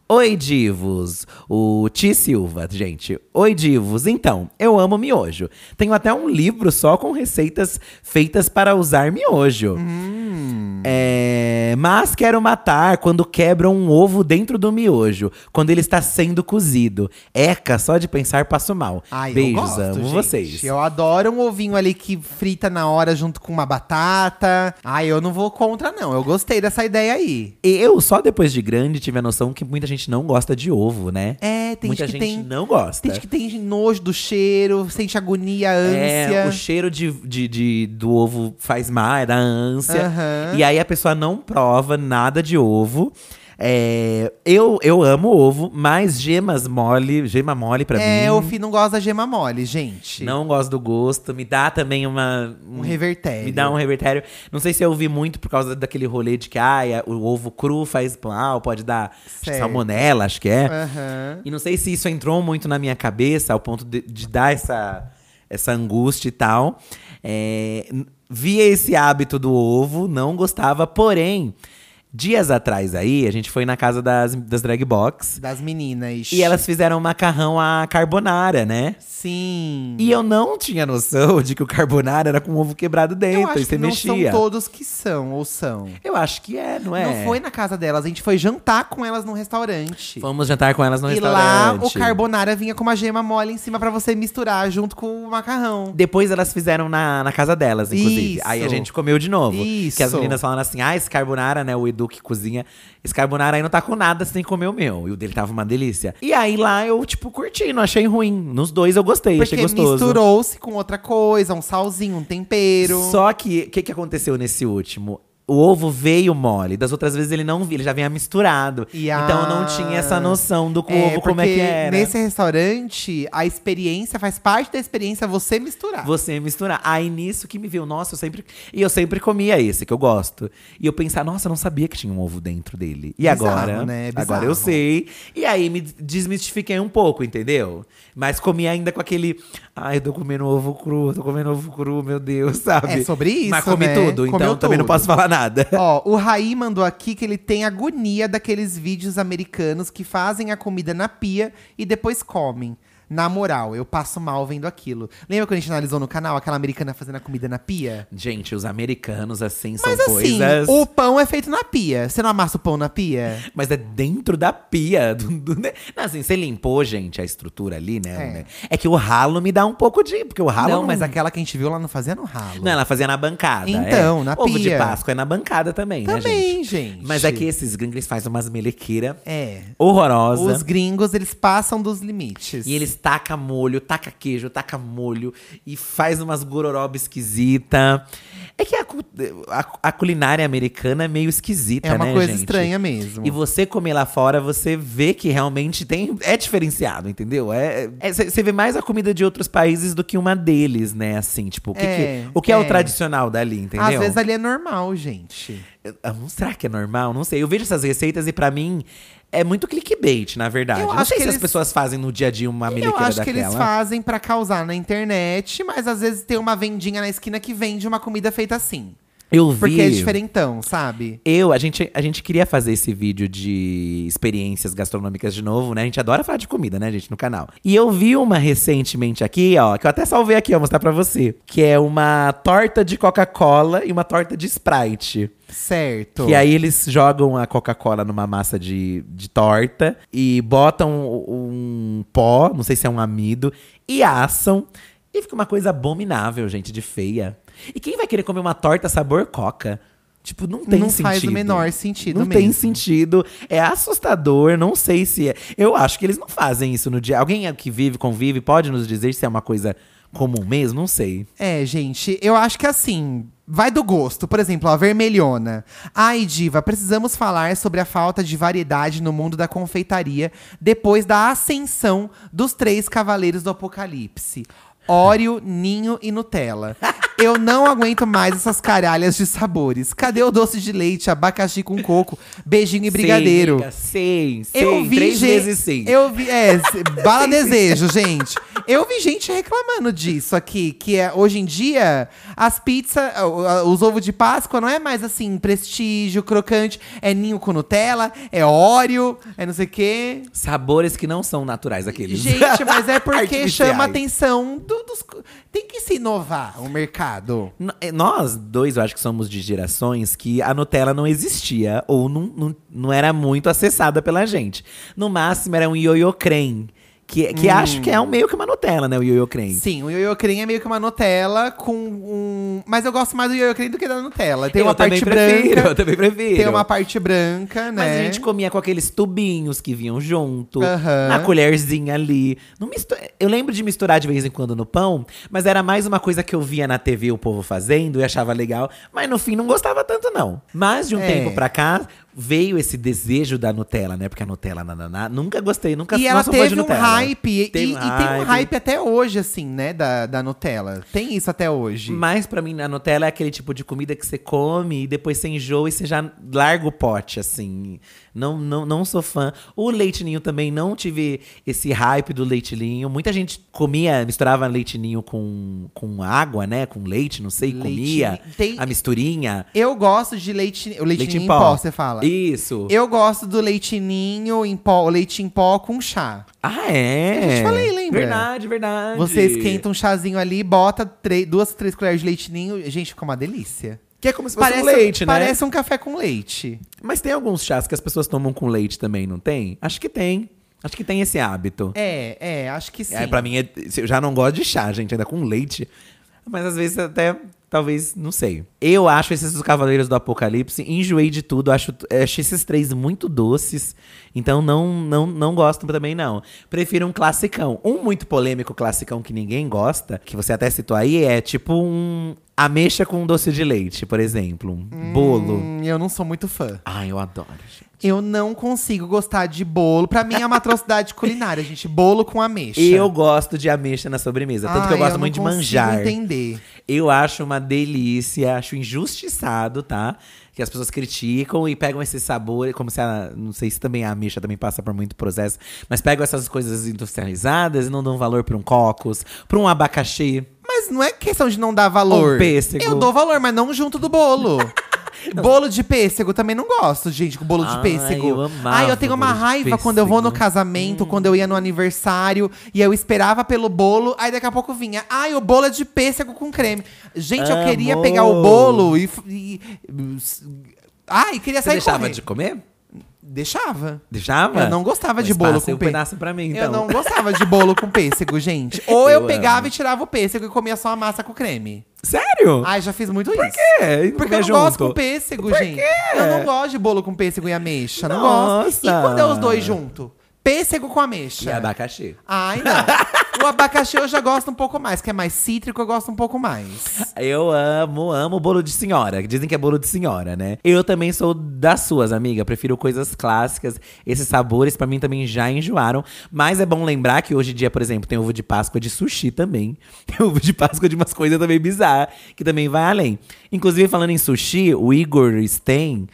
Oi, divos. O Ti Silva, gente. Oi, divos. Então, eu amo miojo. Tenho até um livro só com receitas feitas para usar miojo. Hum. É, mas quero matar quando quebram um ovo dentro do miojo, quando ele está sendo cozido. Eca, só de pensar passo mal. Ai, Beijos, gosto, amo gente. vocês. Eu adoro um ovinho ali que frita na hora junto com uma batata. Ai, eu não vou contra, não. Eu gostei dessa ideia aí. Eu, só depois de grande, tive a noção que muita gente não gosta de ovo, né? É, tem muita gente que gente tem. não gosta. Tem gente que tem nojo do cheiro, sente agonia, ânsia. É, o cheiro de, de, de- do ovo faz mal, é da ânsia. Aham. E aí a pessoa não prova nada de ovo. É, eu, eu amo ovo, mas gemas mole, gema mole pra É, mim. o Fih não gosta da gema mole, gente. Não gosto do gosto. Me dá também uma. Um revertério. Me dá um revertério. Não sei se eu ouvi muito por causa daquele rolê de que ai, o ovo cru faz mal, pode dar acho salmonela, acho que é. Aham. E não sei se isso entrou muito na minha cabeça, ao ponto de, de dar essa, essa angústia e tal. É, via esse hábito do ovo, não gostava, porém, dias atrás aí, a gente foi na casa das, das drag box. Das meninas. E elas fizeram macarrão à carbonara, né? Sim. E eu não tinha noção de que o carbonara era com ovo quebrado eu dentro acho e que você não mexia. são todos que são, ou são. Eu acho que é, não é? Não foi na casa delas, a gente foi jantar com elas num restaurante. Fomos jantar com elas no e lá restaurante. o carbonara vinha com uma gema mole em cima pra você misturar junto com o macarrão. Depois elas fizeram na, na casa delas, inclusive. Isso. Aí a gente comeu de novo. Isso. Que as meninas falaram assim: ah, esse carbonara, né? O Edu que cozinha. Esse carbonara aí não tá com nada, você tem que comer o meu. E o dele tava uma delícia. E aí lá eu, tipo, curti, não achei ruim. Nos dois eu gostei, Porque achei gostoso. misturou-se com outra coisa, um salzinho, um tempero. Só que, o que, que aconteceu nesse último? O ovo veio mole. Das outras vezes ele não vinha, ele já vinha misturado. E então eu não tinha essa noção do É, ovo, como é que era. Nesse restaurante, a experiência faz parte da experiência você misturar. Você misturar. Aí nisso que me viu, nossa, eu sempre. E eu sempre comia esse, que eu gosto. E eu pensava, nossa, eu não sabia que tinha um ovo dentro dele. E Bizarro, agora. né? Bizarro. Agora eu sei. E aí me desmistifiquei um pouco, entendeu? Mas comi ainda com aquele. Ai, eu tô comendo ovo cru, tô comendo ovo cru, meu Deus, sabe? É sobre isso, Mas comi né? tudo, então Comeu também não tudo. posso falar nada. Ó, o Raí mandou aqui que ele tem agonia daqueles vídeos americanos que fazem a comida na pia e depois comem. Na moral, eu passo mal vendo aquilo. Lembra quando a gente analisou no canal aquela americana fazendo a comida na pia? Gente, os americanos, assim, são Mas assim, coisas. o pão é feito na pia. Você não amassa o pão na pia? Mas é dentro da pia. Do, do- né? Não, assim, você limpou, gente, a estrutura ali, né? É. É. que o ralo me dá um pouco de. Porque o ralo. não, mas aquela que a gente viu lá não fazia no ralo. Não, ela fazia na bancada. Então, é. na Ovo de pia. Páscoa é na bancada também, né, gente? Também, gente. Mas é que esses gringos fazem umas melequeiras É. horrorosas. Os gringos, eles passam dos limites. E eles tacam molho, taca queijo, taca molho e faz umas gororoba esquisita. É que a, a- a culinária americana é meio esquisita, É uma né, coisa gente? estranha mesmo. E você comer lá fora, você vê que realmente tem é diferenciado, entendeu? É você vê mais a comida de outros países do que uma deles, né? Assim, tipo, o que, É, que- o que é. o é. tradicional dali, entendeu? Às vezes ali é normal, gente. Ah, Será que é normal? Não sei. Eu vejo essas receitas e pra mim é muito clickbait, na verdade. Eu não acho sei que se as eles- pessoas fazem no dia a dia uma Eu melequeira acho que daquela. eles fazem pra causar na internet, mas às vezes tem uma vendinha na esquina que vende uma comida feita assim. Eu vi. Porque é diferentão, sabe? Eu, a gente, a gente queria fazer esse vídeo de experiências gastronômicas de novo, né? A gente adora falar de comida, né, gente, no canal. E eu vi uma recentemente aqui, ó, que eu até salvei aqui, ó, mostrar pra você. Que é uma torta de Coca-Cola e uma torta de Sprite. Certo. Que aí eles jogam a Coca-Cola numa massa de, de torta e botam um pó, não sei se é um amido, e assam. E fica uma coisa abominável, gente, de feia. E quem vai querer comer uma torta sabor Coca? Tipo, não tem Não sentido. faz o menor sentido Não mesmo. tem sentido. É assustador, não sei se é. Eu acho que eles não fazem isso no dia. Alguém que vive, convive, pode nos dizer se é uma coisa comum mesmo? Não sei. É, gente, eu acho que assim, vai do gosto. Por exemplo, a vermelhona. Ai, Diva, precisamos falar sobre a falta de variedade no mundo da confeitaria depois da ascensão dos três cavaleiros do apocalipse. Oreo, Ninho e Nutella. Eu não aguento mais essas caralhas de sabores. Cadê o doce de leite, abacaxi com coco, beijinho e brigadeiro? Sim, sim, sim. Eu vi, Três gente. vezes sim. Eu vi, é, bala desejo, gente. Eu vi gente reclamando disso aqui, que é hoje em dia as pizzas, os ovos de Páscoa não é mais assim, prestígio, crocante, é ninho com Nutella, é Oreo, é não sei o quê. Sabores que não são naturais aqueles. Gente, mas é porque chama a atenção do- dos. Tem que se inovar o mercado. Eh, Nós dois, eu acho que somos de gerações que a Nutella não existia ou não, não, não era muito acessada pela gente. No máximo era um ioiô creme. Que, que acho que é um meio que uma Nutella, né? O ioiô creme. Sim, o yoyo creme é meio que uma Nutella com um. Mas eu gosto mais do yoyo creme do que da Nutella. Tem eu uma parte prefiro, branca. Eu também prefiro. Tem uma parte branca, né? Mas a gente comia com aqueles tubinhos que vinham junto, Aham. na colherzinha ali. Não mistu- Eu lembro de misturar de vez em quando no pão, mas era mais uma coisa que eu via na TV o povo fazendo e achava legal. Mas no fim não gostava tanto, não. Mas de um É. tempo pra cá, veio esse desejo da Nutella, né? Porque a Nutella, nananá, nunca gostei, nunca E ela teve um Nutella. hype. E, Teve e tem um hype até hoje, assim, né? Da, da Nutella. Tem isso até hoje. Mas pra mim, a Nutella é aquele tipo de comida que você come e depois você enjoa e você já larga o pote, assim. Não, não, não sou fã. O leite ninho também, não tive esse hype do leite ninho. Muita gente comia, misturava leite ninho com, com água, né? Com leite, não sei, Leite comia. Tem- A misturinha. Eu gosto de leite. O leite, em pó, você fala. Isso. Eu gosto do leite ninho em pó, leite em pó com chá. Ah, é? Eu já te falei, lembra? Verdade, verdade. Você esquenta um chazinho ali, bota três- duas, três colheres de leite ninho. Gente, fica uma delícia. Que é como se fosse Parece, um leite, né? parece um café com leite. Mas tem alguns chás que as pessoas tomam com leite também, não tem? Acho que tem. Acho que tem esse hábito. É, é, acho que sim. É, pra mim, é, eu já não gosto de chá, gente, ainda com leite. Mas às vezes até, talvez, não sei. Eu acho esses dos Cavaleiros do Apocalipse, enjoei de tudo. Acho, acho esses três muito doces. Então não, não, não gosto também, não. Prefiro um classicão. Um muito polêmico classicão que ninguém gosta, que você até citou aí, é tipo um ameixa com doce de leite, por exemplo. Um bolo. Hum, eu não sou muito fã. Ai, eu adoro, gente. Eu não consigo gostar de bolo. Pra mim é uma atrocidade culinária, gente. Bolo com ameixa. Eu gosto de ameixa na sobremesa. Tanto que eu Ai, gosto não muito de manjar. entender. Eu acho uma delícia, acho injustiçado, tá? Que as pessoas criticam e pegam esse sabor, como se a. Não sei se também a ameixa também passa por muito processo, mas pegam essas coisas industrializadas e não dão valor pra um cocos, pra um abacaxi. Mas não é questão de não dar valor. Um pêssego. Eu dou valor, mas não junto do bolo. bolo de pêssego também não gosto, gente, com bolo de Ai, pêssego. eu amava Ai, eu tenho uma bolo de raiva quando eu vou no pêssego. Hum. casamento, quando eu ia no aniversário e eu esperava pelo bolo, aí daqui a pouco vinha, ai, o bolo é de pêssego com creme. Gente, eu queria Amor. pegar o bolo e. e ai, queria Você sair deixava de comer? Deixava. Deixava? Eu não gostava de Mas bolo passa com um pêssego. pedaço pra mim, então. Eu não gostava de bolo com pêssego, gente. Ou eu, Eu pegava amo. e tirava o pêssego e comia só a massa com creme. Sério? Ai, já fiz muito Por isso. quê? E não Porque eu não gosto junto? com pêssego, Por gente. quê? Eu não gosto de bolo com pêssego e ameixa. Não gosto. E Nossa. quando é os dois junto? Pêssego com E ameixa. abacaxi. Ai, não. o abacaxi eu já gosto um pouco mais, que é mais cítrico, eu gosto um pouco mais. Eu amo, amo bolo de senhora. que Dizem que é bolo de senhora, né? Eu também sou das suas, amiga. Prefiro coisas clássicas. Esses sabores, pra mim, também já enjoaram. Mas é bom lembrar que hoje em dia, por exemplo, tem ovo de Páscoa de sushi também. Tem ovo de Páscoa de umas coisas também bizarras, que também vai além. Inclusive, falando em sushi, o Igor Stein.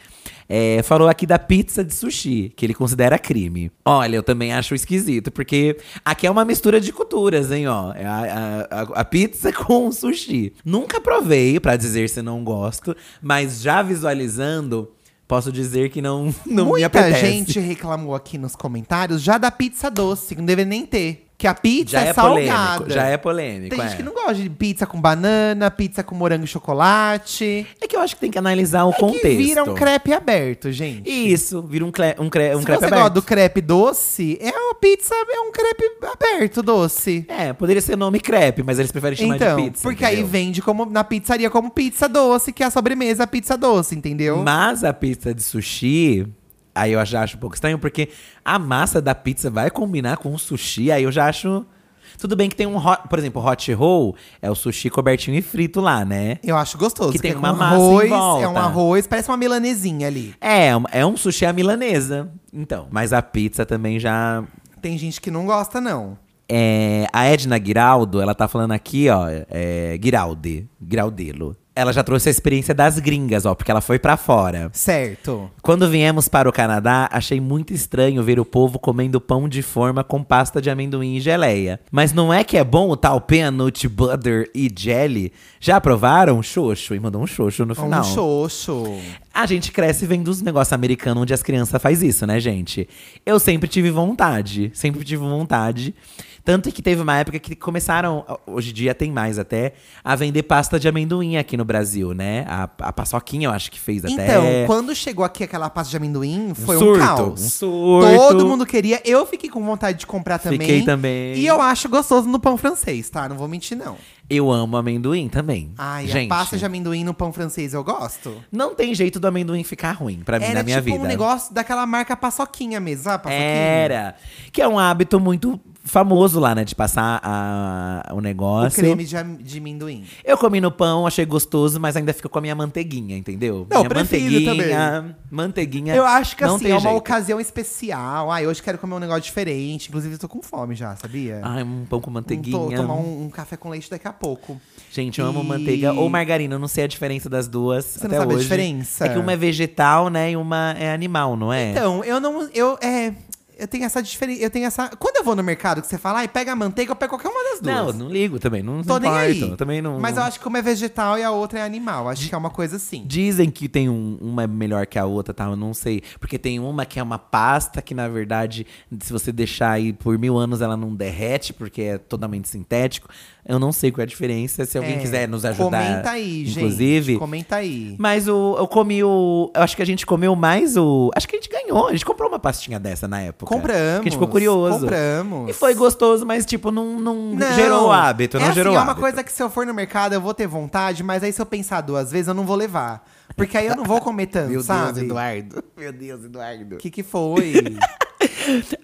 É, falou aqui da pizza de sushi, que ele considera crime. Olha, eu também acho esquisito, porque aqui é uma mistura de culturas, hein, ó. É a, a- a- pizza com sushi. Nunca provei, pra dizer se não gosto, mas já visualizando, posso dizer que não, não me Muita apetece. gente reclamou aqui nos comentários já da pizza doce, que não deveria nem ter. Que a pizza já é, é, salgada. polêmico, já é polêmico. Tem gente é. que não gosta de pizza com banana, pizza com morango e chocolate. É que eu acho que tem que analisar o É contexto. que vira um crepe aberto, gente. Isso, vira um, cre um, cre um Se crepe você aberto. gosta do crepe doce, é uma pizza, é um crepe aberto doce. É, poderia ser nome crepe, mas eles preferem chamar Então, de pizza. porque aí entendeu? vende como na pizzaria como pizza doce, que é a sobremesa pizza doce, entendeu? Mas a pizza de sushi, aí eu já acho um pouco estranho, porque a massa da pizza vai combinar com o sushi, aí eu já acho. Tudo bem que tem um hot, por exemplo, hot roll é o sushi cobertinho e frito lá, né? Eu acho gostoso. Que tem uma com massa em arroz, volta. É um arroz, parece uma milanesinha ali. É, é um sushi à milanesa. Então, mas a pizza também já Tem gente que não gosta, não. É, a Edna Giraldo, ela tá falando aqui, ó, é, Giraldi, Giraldelo. Ela já trouxe a experiência das gringas, ó, porque ela foi pra fora. Certo. Quando viemos para o Canadá, achei muito estranho ver o povo comendo pão de forma com pasta de amendoim e geleia. Mas não é que é bom o tal peanut butter e jelly? Já provaram? Xoxo. E mandou um xoxo no final. Um xoxo. A gente cresce vendo os negócios americanos onde as crianças faz isso, né, gente? Eu sempre tive vontade, sempre tive vontade. Tanto que teve uma época que começaram, hoje em dia tem mais até, a vender pasta de amendoim aqui no Brasil, né? A, a paçoquinha eu acho que fez até. Então, quando chegou aqui aquela pasta de amendoim, foi um, surto, caos. um surto. Todo mundo queria. Eu fiquei com vontade de comprar também. Fiquei também. E eu acho gostoso no pão francês, tá? Não vou mentir, não. Eu amo amendoim também. Ai, gente, a pasta de amendoim no pão francês eu gosto. Não tem jeito do amendoim ficar ruim pra mim Era na minha tipo vida. um negócio daquela marca paçoquinha mesmo, sabe? Paçoquinha. Era. Que é um hábito muito famoso lá, né? De passar a, o O negócio. creme de, am- de amendoim. Eu comi no pão, achei gostoso, mas ainda fica com a minha manteiguinha, entendeu? Não, minha prefiro manteiguinha, manteiguinha. Eu acho que não assim, tem é uma jeito. ocasião especial. Ai, hoje quero comer um negócio diferente. Inclusive, eu tô com fome já, sabia? Ai, um pão com Tô- manteiguinha. tomar um, um café com leite daqui a pouco. Gente, eu amo E- manteiga ou margarina, eu não sei a diferença das duas. Você até não sabe a hoje. diferença? É que uma é vegetal, né? E uma é animal, não é? Então, eu não. Eu, é, eu tenho essa diferença. Eu tenho essa. Quando eu vou no mercado que você fala, ai, pega a manteiga, eu pego qualquer uma das duas. não, não ligo também, não, tô não nem importo. aí. Também não. Mas eu acho que uma é vegetal e a outra é animal. Acho que é uma coisa assim. Dizem que tem um, uma é melhor que a outra, tá? Eu não sei. Porque tem uma que é uma pasta que, na verdade, se você deixar aí por mil anos, ela não derrete, porque é totalmente sintético. Eu não sei qual é a diferença. Se alguém É, quiser nos ajudar. Comenta aí, inclusive. gente. Comenta aí. Mas o, eu comi o. Eu acho que a gente comeu mais o. Acho que a gente ganhou. A gente comprou uma pastinha dessa na época. Compramos. Que a gente ficou curioso. Compramos. E foi gostoso, mas, tipo, não, não, Não, gerou hábito. Não é assim, gerou É uma hábito. coisa que se eu for no mercado eu vou ter vontade, mas aí se eu pensar duas vezes eu não vou levar. Porque aí eu não vou comer tanto, Meu sabe? Deus, Eduardo. Meu Deus, Eduardo. O que que foi?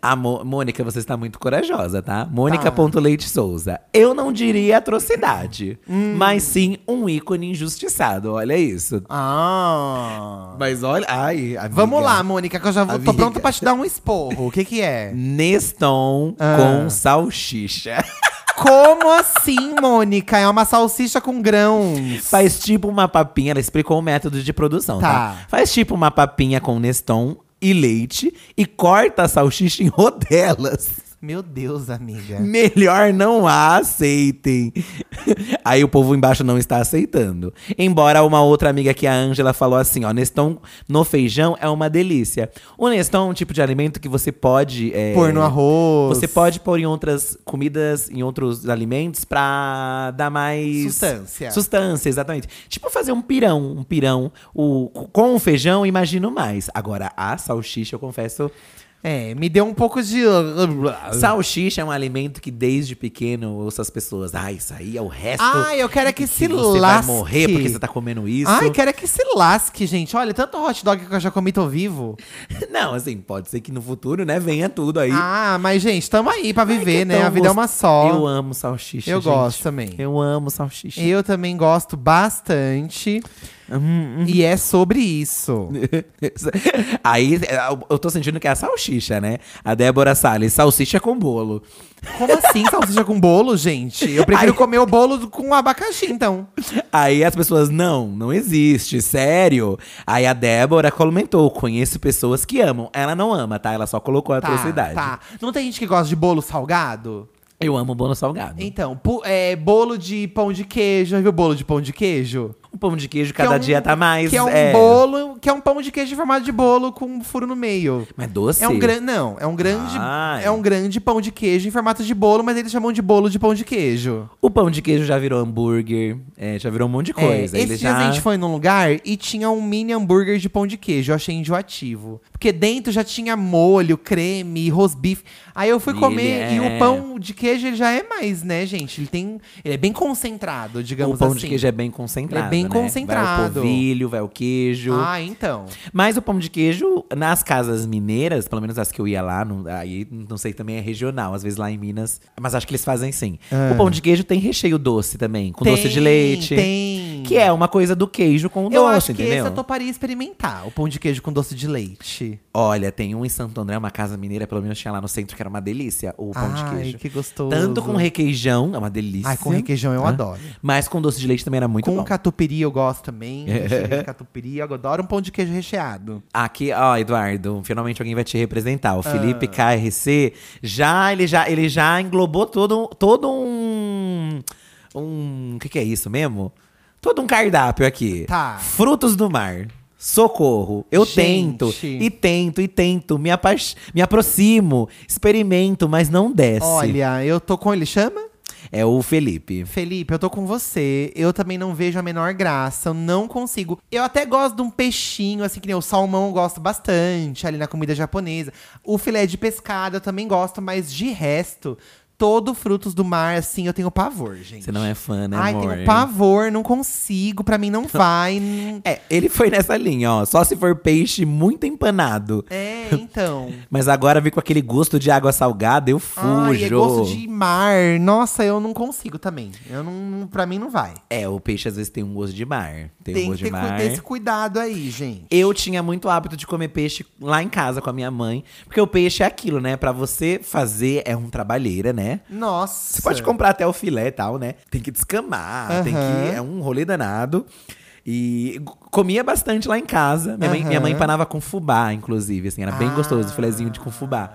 A Mo- Mônica, você está muito corajosa, tá? Mônica ponto Leite Souza. Eu não diria atrocidade, Hum. mas sim um ícone injustiçado. Olha isso. ah. Mas olha. Ai, amiga. Vamos lá, Mônica, que eu já vou, tô pronta pra te dar um esporro. O que que é? Neston Ah. com salsicha. Como assim, Mônica? É uma salsicha com grãos. Faz tipo uma papinha, ela explicou o método de produção, tá? Tá. Faz tipo uma papinha com Neston e leite e corta a salsicha em rodelas. Meu Deus, amiga. Melhor não a aceitem. Aí o povo embaixo não está aceitando. Embora uma outra amiga aqui, a Ângela, falou assim: ó, Neston no feijão é uma delícia. O Neston é um tipo de alimento que você pode. é, Pôr no arroz. Você pode pôr em outras comidas, em outros alimentos, pra dar mais. Sustância. Sustância, exatamente. Tipo fazer um pirão. Um pirão. O, com o feijão, imagino mais. Agora, a salsicha, eu confesso. É, me deu um pouco de. Salsicha é um alimento que desde pequeno ouço as pessoas. Ah, isso aí é o resto. Ai, eu quero é que, se você lasque. vai morrer porque você tá comendo isso. Ai, quero é que se lasque, gente. Olha, tanto hot dog que eu já comi, tô vivo. Não, assim, pode ser que no futuro, né, venha tudo aí. Ah, mas, gente, tamo aí pra Ai, viver, que né? A vida é uma só. Eu amo salsicha. Eu gente. gosto também. Eu amo salsicha. Eu também gosto bastante. Hum, E é sobre isso. Aí eu tô sentindo que é a salsicha, né? A Débora Salles, salsicha com bolo. Como assim salsicha com bolo, gente? Eu prefiro Ai. comer o bolo com abacaxi, então. Aí as pessoas, não, não existe, sério. Aí a Débora comentou: conheço pessoas que amam. Ela não ama, tá? Ela só colocou a Tá, atrocidade. tá. Não tem gente que gosta de bolo salgado? Eu amo bolo salgado. Então, é, bolo de pão de queijo. Já viu bolo de pão de queijo? O pão de queijo Que é cada um- dia tá mais. Que é um bolo, que é um pão de queijo em formato de bolo com um furo no meio. Mas doce? É um grande. Não, é um grande. Ai. É um grande pão de queijo em formato de bolo, mas eles chamam de bolo de pão de queijo. O pão de queijo já virou hambúrguer, é, já virou um monte de coisa. É, esses já... dias a gente foi num lugar e tinha um mini hambúrguer de pão de queijo. Eu achei enjoativo. Porque dentro já tinha molho, creme, rosbife. Aí eu fui E comer e é- o pão de queijo ele já é mais, né, gente? Ele tem. Ele é bem concentrado, digamos O pão assim. de queijo é bem concentrado. Ele é bem né? concentrado. Vai o polvilho, vai o queijo. Ah, então. Mas o pão de queijo, nas casas mineiras, pelo menos as que eu ia lá, não, aí não sei, também é regional, às vezes lá em Minas. Mas acho que eles fazem sim. Ah. O pão de queijo tem recheio doce também, com Tem, doce de leite. Tem. Que é uma coisa do queijo com Eu doce, acho que entendeu? esse eu toparia experimentar. O pão de queijo com doce de leite. Olha, tem um em Santo André, uma casa mineira, pelo menos tinha lá no centro, que era uma delícia, o pão de Ai, queijo. que gostoso. Tanto com requeijão, é uma delícia. Ai, com requeijão eu Hã? adoro. Mas com doce de leite também era muito com bom. catupiry catupiry eu gosto também. recheio de catupiry, eu adoro um pão de queijo recheado. Aqui, ó, Eduardo, finalmente alguém vai te representar. O Felipe KRC já ele já ele já englobou todo todo um um, o que, que é isso mesmo? Todo um cardápio aqui. Tá. Frutos do mar. Socorro. Eu Gente. tento e tento e tento, me, apa- me aproximo, experimento, mas não desce. Olha, eu tô com ele. Chama? É o Felipe. Felipe, eu tô com você. Eu também não vejo a menor graça. Eu não consigo. Eu até gosto de um peixinho, assim, que nem o salmão eu gosto bastante ali na comida japonesa. O filé de pescado eu também gosto, mas de resto, todo frutos do mar, assim, eu tenho pavor, gente. Você não é fã, né, Ai, amor? tenho pavor, não consigo. Pra mim não vai. não- É, ele foi nessa linha, ó. Só se for peixe muito empanado. É, então. Mas agora vi com aquele gosto de água salgada, eu fujo. Ai, é gosto de mar. Nossa, eu não consigo também. Eu não, pra mim não vai. É, o peixe às vezes tem um gosto de mar. Tem, um Tem gosto que de ter, cu- mar. ter esse cuidado aí, gente. Eu tinha muito hábito de comer peixe lá em casa com a minha mãe. Porque o peixe é aquilo, né? Pra você fazer é um trabalheira, né? Nossa. Você pode comprar até o filé e tal, né? Tem que descamar, tem Aham. que. É um rolê danado. E comia bastante lá em casa. Minha, mãe, minha mãe empanava com fubá, inclusive. Assim, era bem Ah. gostoso, o filezinho de com fubá.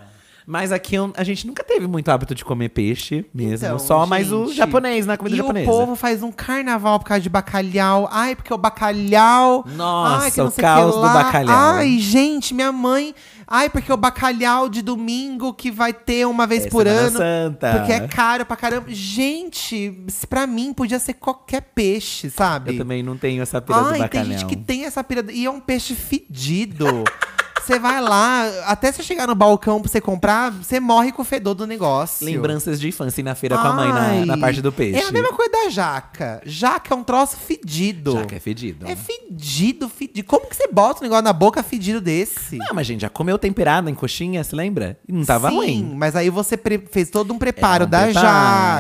Mas aqui a gente nunca teve muito hábito de comer peixe mesmo. Então, só mais o gente, japonês na comida e japonesa. o povo faz um carnaval por causa de bacalhau. Ai, porque o bacalhau. Nossa, ai, que não o sei caos que do lá. bacalhau. Ai, gente, minha mãe. Ai, porque o bacalhau de domingo que vai ter uma vez É por Semana ano. Santa. Porque é caro pra caramba. Gente, pra mim podia ser qualquer peixe, sabe? Eu também não tenho essa pira do Ai, bacalhau. tem gente que tem essa pira. E é um peixe fedido. Você vai lá, até você chegar no balcão pra você comprar, você morre com o fedor do negócio. Lembranças de infância na feira com a mãe na, na parte do peixe. É a mesma coisa da jaca. Jaca é um troço fedido. Que é fedido. É fedido, fedido. Como que você bota um negócio na boca fedido desse? Não, mas gente, já comeu temperado em coxinha, se lembra? E não tava Sim, ruim. mas aí você fez todo um preparo É um da preparo.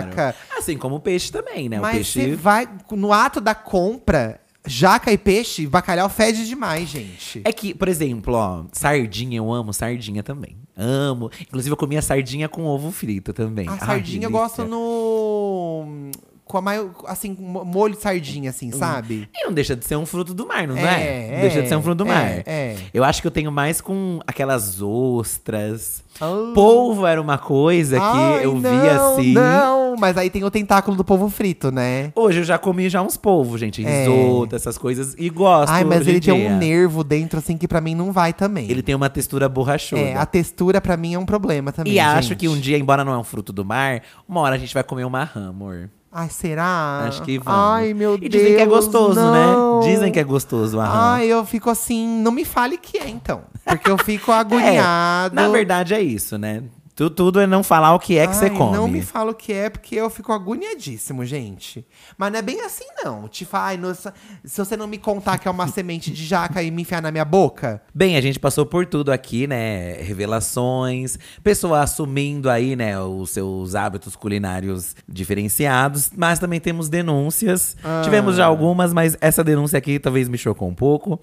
jaca. Assim como o peixe também, né? o Mas peixe. você vai, no ato da compra, jaca e peixe, bacalhau fede demais, gente. É que, por exemplo, ó, sardinha, eu amo sardinha também. Amo. Inclusive, eu comia sardinha com ovo frito também. A Ai, sardinha eu delícia. gosto no. Com a maio, assim, com molho de sardinha, assim, sabe? E não deixa de ser um fruto do mar, não É, é? Não deixa de ser um fruto do é, mar. é. Eu acho que eu tenho mais com aquelas ostras. Ah. Polvo era uma coisa que Ai, eu não, via assim. Não, mas aí tem o tentáculo do povo frito, né? Hoje eu já comi já uns polvos, gente. É. Risoto, essas coisas. E gosto. Ai, mas ele em tem um nervo dentro, assim, que pra mim não vai também. Ele tem uma textura borrachuda. É, a textura pra mim é um problema também. E acho gente. que um dia, embora não é um fruto do mar, uma hora a gente vai comer uma rã, amor. Ai, será? Acho que vamos. Ai, meu e Deus. dizem que é gostoso, não. né? Dizem que é gostoso a rã. Ai, eu fico assim, não me fale que é, então. Porque eu fico agoniado. É, na verdade é isso, né? Tu- Tudo é não falar o que é que você come. Não me fala o que é, porque eu fico agoniadíssimo, gente. Mas não é bem assim, não. Tipo, ai, nossa, se você não me contar que é uma semente de jaca e me enfiar na minha boca. Bem, a gente passou por tudo aqui, né? Revelações, pessoa assumindo aí, né, os seus hábitos culinários diferenciados, mas também temos denúncias. Ah. Tivemos já algumas, mas essa denúncia aqui talvez me chocou um pouco.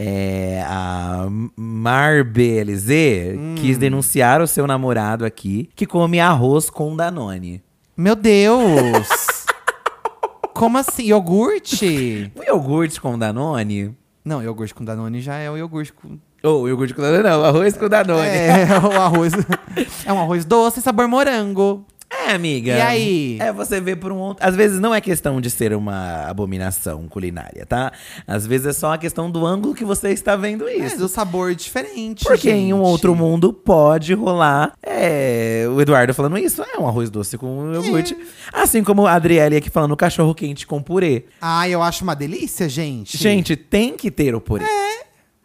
É, a Mar BLZ Hum. quis denunciar o seu namorado aqui, que come arroz com Danone. Meu Deus! Como assim? Iogurte? O iogurte com Danone? Não, iogurte com Danone já é o iogurte com. Ou iogurte com Danone não, arroz com Danone. É, o arroz. é um arroz doce, sabor morango. É, amiga. E aí? É, você vê por um outro. Às vezes não é questão de ser uma abominação culinária, tá? Às vezes é só a questão do ângulo que você está vendo É, isso. do sabor diferente. Porque em um gente. outro mundo pode rolar. É, o Eduardo falando isso, é um arroz doce com iogurte. Assim como a Adriele aqui falando cachorro quente com purê. Ai, eu acho uma delícia, gente. Gente, tem que ter o purê.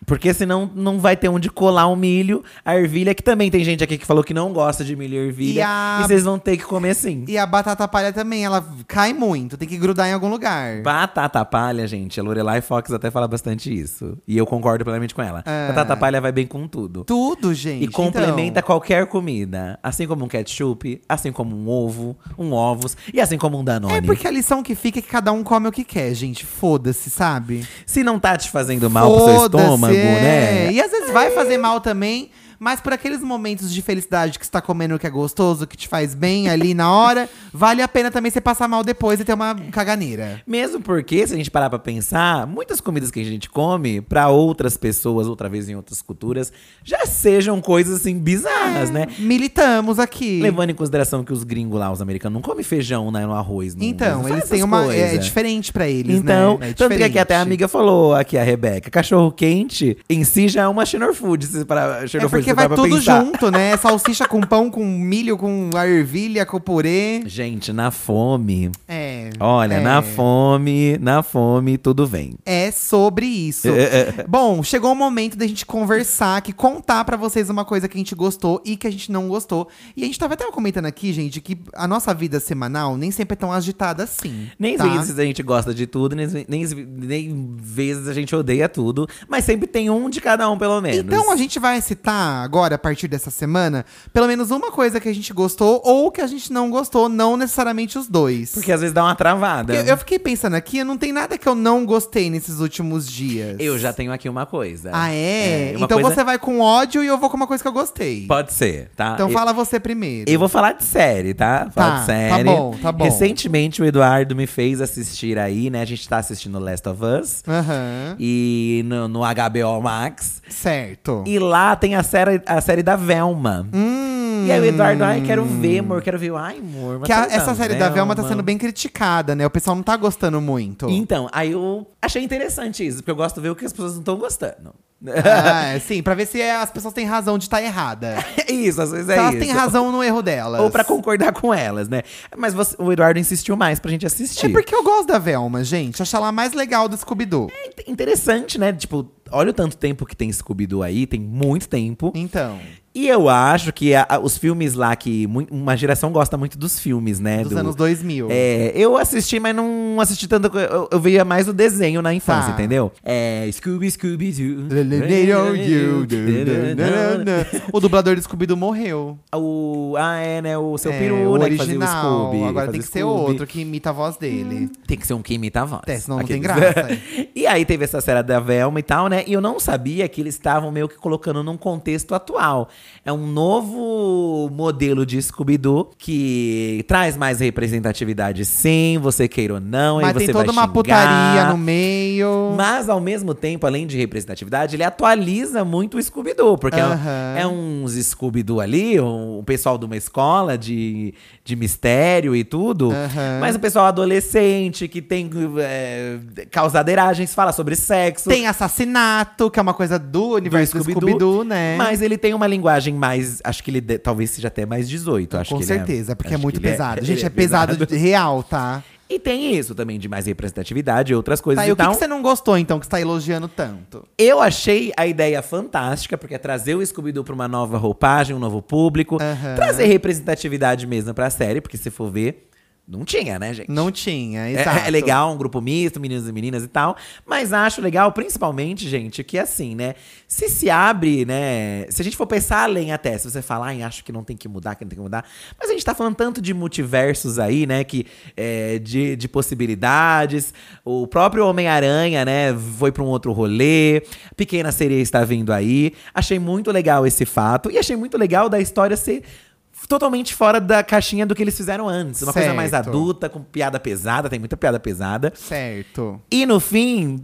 Porque senão não vai ter onde colar o milho, a ervilha, que também tem gente aqui que falou que não gosta de milho e ervilha. E a- E vocês vão ter que comer sim. E a batata palha também, ela cai muito, tem que grudar em algum lugar. Batata palha, gente. A Lorelai Fox até fala bastante isso. E eu concordo plenamente com ela. É. Batata palha vai bem com tudo. Tudo, gente. E complementa então. qualquer comida. Assim como um ketchup, assim como um ovo, um ovos e assim como um Danone. É porque a lição que fica é que cada um come o que quer, gente. Foda-se, sabe? Se não tá te fazendo mal pro seu estômago, é. né? E às vezes vai fazer mal também, Mas por aqueles momentos de felicidade que você tá comendo o que é gostoso, que te faz bem ali na hora, vale a pena também você passar mal depois e ter uma caganeira. Mesmo porque, se a gente parar pra pensar, muitas comidas que a gente come, pra outras pessoas, outra vez em outras culturas, já sejam coisas assim bizarras, né? Militamos aqui. Levando em consideração que os gringos lá, os americanos, não comem feijão né, no arroz. Não, Então, não eles têm uma. É, coisas. diferente pra eles, Então, né? É tanto que aqui até a amiga falou, aqui a Rebeca, cachorro quente em si já é uma xenor food, para É xenor porque se vai tudo pensar. junto, né? Salsicha com pão, com milho, com ervilha, com purê. Gente, na fome. É. Olha, é. na fome, na fome, tudo vem. É sobre isso. É, Bom, chegou o momento da gente conversar aqui, contar pra vocês uma coisa que a gente gostou e que a gente não gostou. E a gente tava até comentando aqui, gente, que a nossa vida semanal nem sempre é tão agitada assim. Nem tá? vezes a gente gosta de tudo, nem, nem, nem vezes a gente odeia tudo, mas sempre tem um de cada um, pelo menos. Então a gente vai citar agora, a partir dessa semana, pelo menos uma coisa que a gente gostou ou que a gente não gostou, não necessariamente os dois. Porque às vezes dá uma travada. eu, eu fiquei pensando aqui, não tem nada que eu não gostei nesses últimos dias. Eu já tenho aqui uma coisa. Ah, é? uma então coisa- você vai com ódio e eu vou com uma coisa que eu gostei. Pode ser, tá? Então Eu- fala você primeiro. Eu vou falar de série, tá? Falar Tá, de série. tá bom, tá bom. Recentemente o Eduardo me fez assistir aí, né? A gente tá assistindo Last of Us. Aham. E no, no HBO Max. Certo. E lá tem a série, a série da Velma. Hum. E aí o Eduardo, ai, quero ver, amor, quero ver. Ai, amor, Que a- essa série da Velma tá sendo bem criticada, né? O pessoal não tá gostando muito. Então, aí eu achei interessante isso, porque eu gosto de ver o que as pessoas não estão gostando. ah, sim, pra ver se as pessoas têm razão de estar errada. isso, às vezes se é elas isso. têm razão no erro delas. Ou pra concordar com elas, né? Mas você- o Eduardo insistiu mais pra gente assistir. É porque eu gosto da Velma, gente. Acho ela mais legal do Scooby-Doo. É interessante, né? Tipo, olha o tanto tempo que tem Scooby-Doo aí, tem muito tempo. Então, E eu acho que a- a- os filmes lá, que uma geração gosta muito dos filmes, né? dos do- anos 2000. É, eu assisti, mas não assisti tanto. Eu, eu via mais o desenho na infância, Tá. entendeu? É. Scooby, Scooby, Doo. o dublador do Scooby-Doo morreu. O, ah, é, né? O seu É, peru, o né? Que fazia o original. Scooby. Agora fazia tem que ser Scooby. outro que imita a voz dele. Tem que ser um que imita a voz. É, senão não tem graça. e aí teve essa série da Velma e tal, né? E eu não sabia que eles estavam meio que colocando num contexto atual. É um novo modelo de Scooby-Doo que traz mais representatividade, sim, você queira ou não. Mas tem toda uma xingar. putaria no meio. Mas, ao mesmo tempo, além de representatividade, ele atualiza muito o Scooby-Doo. Porque é um- Aham. é, uns Scooby-Doo ali, um, um pessoal de uma escola de, de mistério e tudo. Aham. Mas o pessoal adolescente que tem é, causadeiragens, fala sobre sexo. Tem assassinato, que é uma coisa do universo do Scooby-Doo, Scooby-Doo, né? Mas ele tem uma linguagem mais. Acho que ele de- talvez seja até mais 18. Acho Com que é- certeza, porque é muito ele pesado. ele Gente, é, pesado, de real, tá? E tem isso também de mais representatividade e outras coisas Tá, e, e o que, tal. que você não gostou, então, que você tá elogiando tanto? Eu achei a ideia fantástica, porque é trazer o Scooby-Doo pra uma nova roupagem, um novo público. Aham. Trazer representatividade mesmo pra série, porque se for ver, não tinha, né, gente? Não tinha, É- exato. É, legal, um grupo misto, meninos e meninas e tal. Mas acho legal, principalmente, gente, que assim, né? Se se abre, né? Se a gente for pensar além até, se você falar, ai, acho que não tem que mudar, que não tem que mudar. Mas a gente tá falando tanto de multiversos aí, né? Que, é, de, de possibilidades. O próprio Homem-Aranha, né? Foi pra um outro rolê. Pequena Sereia está vindo aí. Achei muito legal esse fato. E achei muito legal da história ser totalmente fora da caixinha do que eles fizeram antes. Uma coisa mais Certo. adulta, com piada pesada, tem muita piada pesada. Certo. E no fim,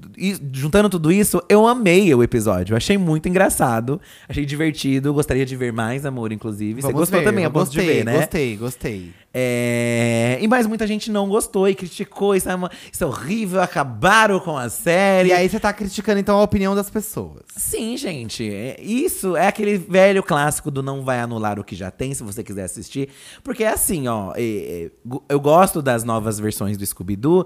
juntando tudo isso, eu amei o episódio. Eu achei muito engraçado, achei divertido, gostaria de ver mais, amor, inclusive. Você Vamos gostou ver, também, eu gostei, ver, né? Gostei, gostei. É... E mais muita gente não gostou e criticou, isso é, uma- isso é horrível, acabaram com a série. E aí você tá criticando, então, a opinião das pessoas. Sim, gente. é- Isso é aquele velho clássico do não vai anular o que já tem, se você quiser assistir. Porque é assim, ó. é- é, eu gosto das novas versões do Scooby-Doo,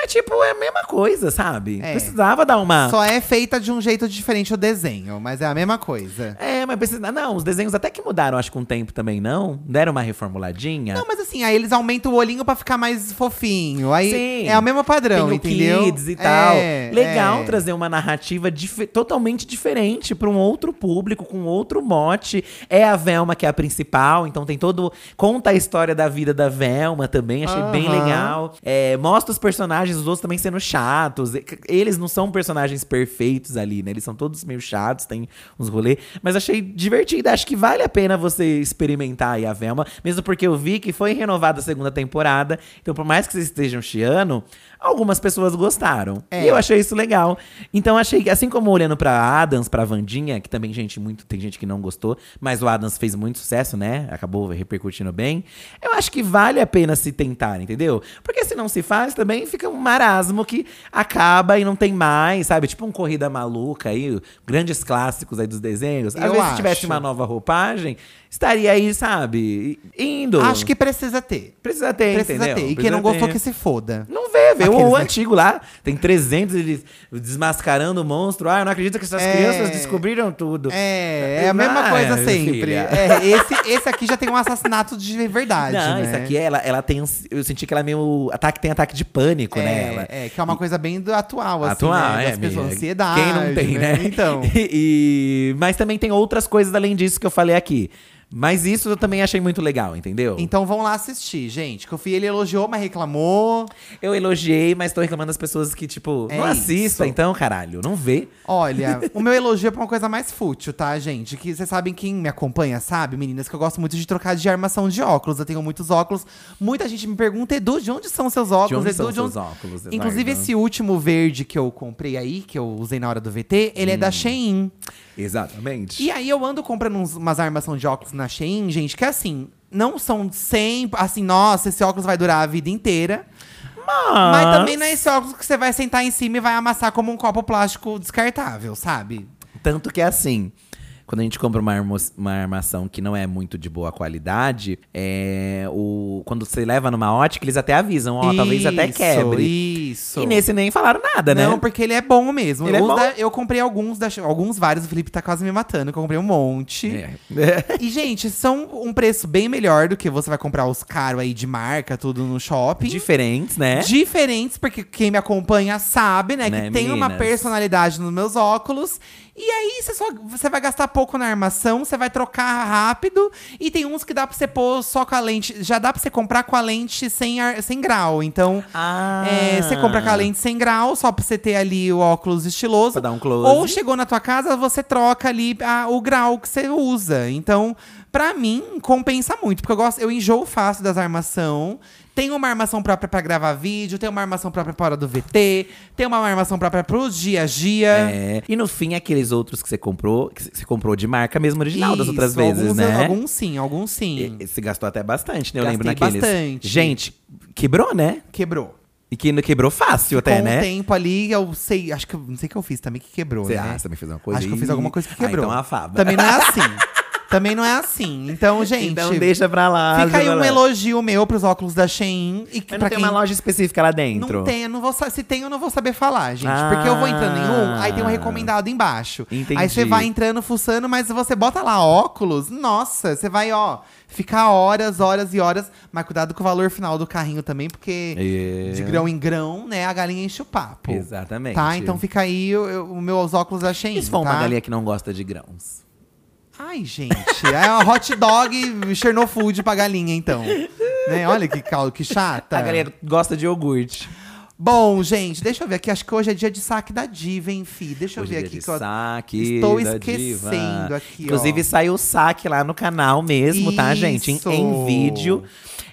mas, tipo, é a mesma coisa, sabe? É. Precisava dar uma. Só é feita de um jeito diferente o desenho, mas é a mesma coisa. É, mas precisa. Não, os desenhos até que mudaram, acho, com o tempo também, não? Deram uma reformuladinha. Não, mas assim, aí eles aumentam o olhinho pra ficar mais fofinho. Aí Sim. é o mesmo padrão, Tem o entendeu? Kids e tal. É, Legal é. trazer uma narrativa dife- totalmente diferente para um outro público, com outro mote. É a Velma que é a principal, então tem todo. Conta a história da vida da Velma também, achei bem Aham. legal. É, mostra os personagens personagens dos outros também sendo chatos. Eles não são personagens perfeitos ali, né? Eles são todos meio chatos, tem uns rolê. Mas achei divertido. Acho que vale a pena você experimentar aí a Velma. Mesmo porque eu vi que foi renovada a segunda temporada. Então, por mais que vocês estejam chiando, algumas pessoas gostaram. É. E eu achei isso legal. Então, achei que, assim como olhando pra Adams, pra Vandinha, que também gente muito, tem gente que não gostou, mas o Adams fez muito sucesso, né? Acabou repercutindo bem. Eu acho que vale a pena se tentar, entendeu? Porque se não se faz, também fica um marasmo que acaba e não tem mais, sabe? Tipo um Corrida Maluca aí, grandes clássicos aí dos desenhos. Às Eu vezes, se tivesse acho. uma nova roupagem, estaria aí, sabe? Indo. Acho que precisa ter. precisa ter, Precisa entendeu? ter. E quem Precisa não gostou ter. que se foda. Não vê, vê Aqueles, o né? antigo lá. Tem 300 eles desmascarando o monstro. Ah, eu não acredito que essas É. crianças descobriram tudo. É, é a mesma Vai, coisa sempre. É, esse, esse aqui já tem um assassinato de verdade, Não, né? isso aqui, ela, ela tem. Eu senti que ela é meio. Ataque, tem ataque de pânico, é, né? Ela, é, que é uma coisa bem do atual, assim, Atual, né? é, Das pessoas, ansiedade. Quem não tem, né? Então. E, mas também tem outras coisas além disso que eu falei aqui. Mas isso eu também achei muito legal, entendeu? Então vão lá assistir, gente. Que o Fih, ele elogiou, mas reclamou. Eu elogiei, mas tô reclamando das pessoas que, tipo, É não assista, isso. então, caralho, não vê. Olha, o meu elogio é pra uma coisa mais fútil, tá, gente? Que vocês sabem, quem me acompanha sabe, meninas, que eu gosto muito de trocar de armação de óculos. Eu tenho muitos óculos. Muita gente me pergunta, Edu, de onde são seus óculos? onde Edu, são de seus onde- óculos, Inclusive, Eduardo? esse último verde que eu comprei aí, que eu usei na hora do VT, ele é Hum. da Shein. Exatamente. E aí eu ando comprando uns- umas armação de óculos na Shein, gente, que assim, não são sempre assim, nossa, esse óculos vai durar a vida inteira. Mas também não é esse óculos que você vai sentar em cima e vai amassar como um copo plástico descartável, sabe? Tanto que é assim. Quando a gente compra uma, armo- uma armação que não é muito de boa qualidade, é, o, quando você leva numa ótica, eles até avisam, ó, talvez até Isso, quebre. Isso. E nesse nem falaram nada, né? Não, porque ele é bom mesmo. Ele é bom? da- eu comprei alguns, da, alguns vários. O Felipe tá quase me matando, que eu comprei um monte. É. E, gente, são um preço bem melhor do que você vai comprar os caros aí de marca, tudo no shopping. Diferentes, né? Diferentes, porque quem me acompanha sabe, né? Né, que tem uma personalidade nos meus óculos. E aí, você, só, você vai gastar pouco na armação, você vai trocar rápido. E tem uns que dá pra você pôr só com a lente. Já dá pra você comprar com a lente sem, ar- sem grau. Então, Ah. é, você compra com a lente sem grau, só pra você ter ali o óculos estiloso. Pra dar um close. Ou chegou na tua casa, você troca ali a- o grau que você usa. Então, pra mim, compensa muito. Porque eu gosto, eu enjoo fácil das armação. Tem uma armação própria pra gravar vídeo, tem uma armação própria para hora do VT, tem uma armação própria pro dia a dia. É. E no fim, aqueles outros que você comprou, que você comprou de marca mesmo original das outras Isso, vezes, alguns, né? Alguns sim, alguns sim. E- Você gastou até bastante, né? Eu Gastei lembro naqueles. bastante. Gente, quebrou, né? Quebrou. E que quebrou fácil até, Com né? o tempo ali, eu sei, acho que eu não sei o que eu fiz também que quebrou, Você, né? ah, você também fez uma coisa Acho que eu fiz alguma coisa que quebrou. Ah, então a fava. Também não é assim. também não é assim. Então, gente, Então deixa pra lá. fica aí um elogio meu pros óculos da Shein. E Mas pra não tem quem uma loja específica lá dentro. Não tem, eu não vou, se tem, eu não vou saber falar, gente. Porque eu vou entrando em um, aí tem um Ah. recomendado embaixo. Entendi. Aí você vai entrando, fuçando, mas você bota lá óculos, nossa, você vai, ó, ficar horas, horas e horas. Mas cuidado com o valor final do carrinho também, porque É. de grão em grão, né, a galinha enche o papo. Exatamente. Tá? Então fica aí o- meus óculos da Shein, se for tá? uma galinha que não gosta de grãos? Ai, gente, é uma hot dog Chernofood pra galinha, então. né? Olha que, cal- que chata. A galinha gosta de iogurte. Bom, gente, deixa eu ver aqui. Acho que hoje é dia de saque da diva, hein, fi? Deixa Hoje eu é ver aqui. de que eu- saque estou esquecendo diva. aqui, ó. Inclusive, saiu o saque lá no canal mesmo, tá, gente? Em, Isso. em vídeo.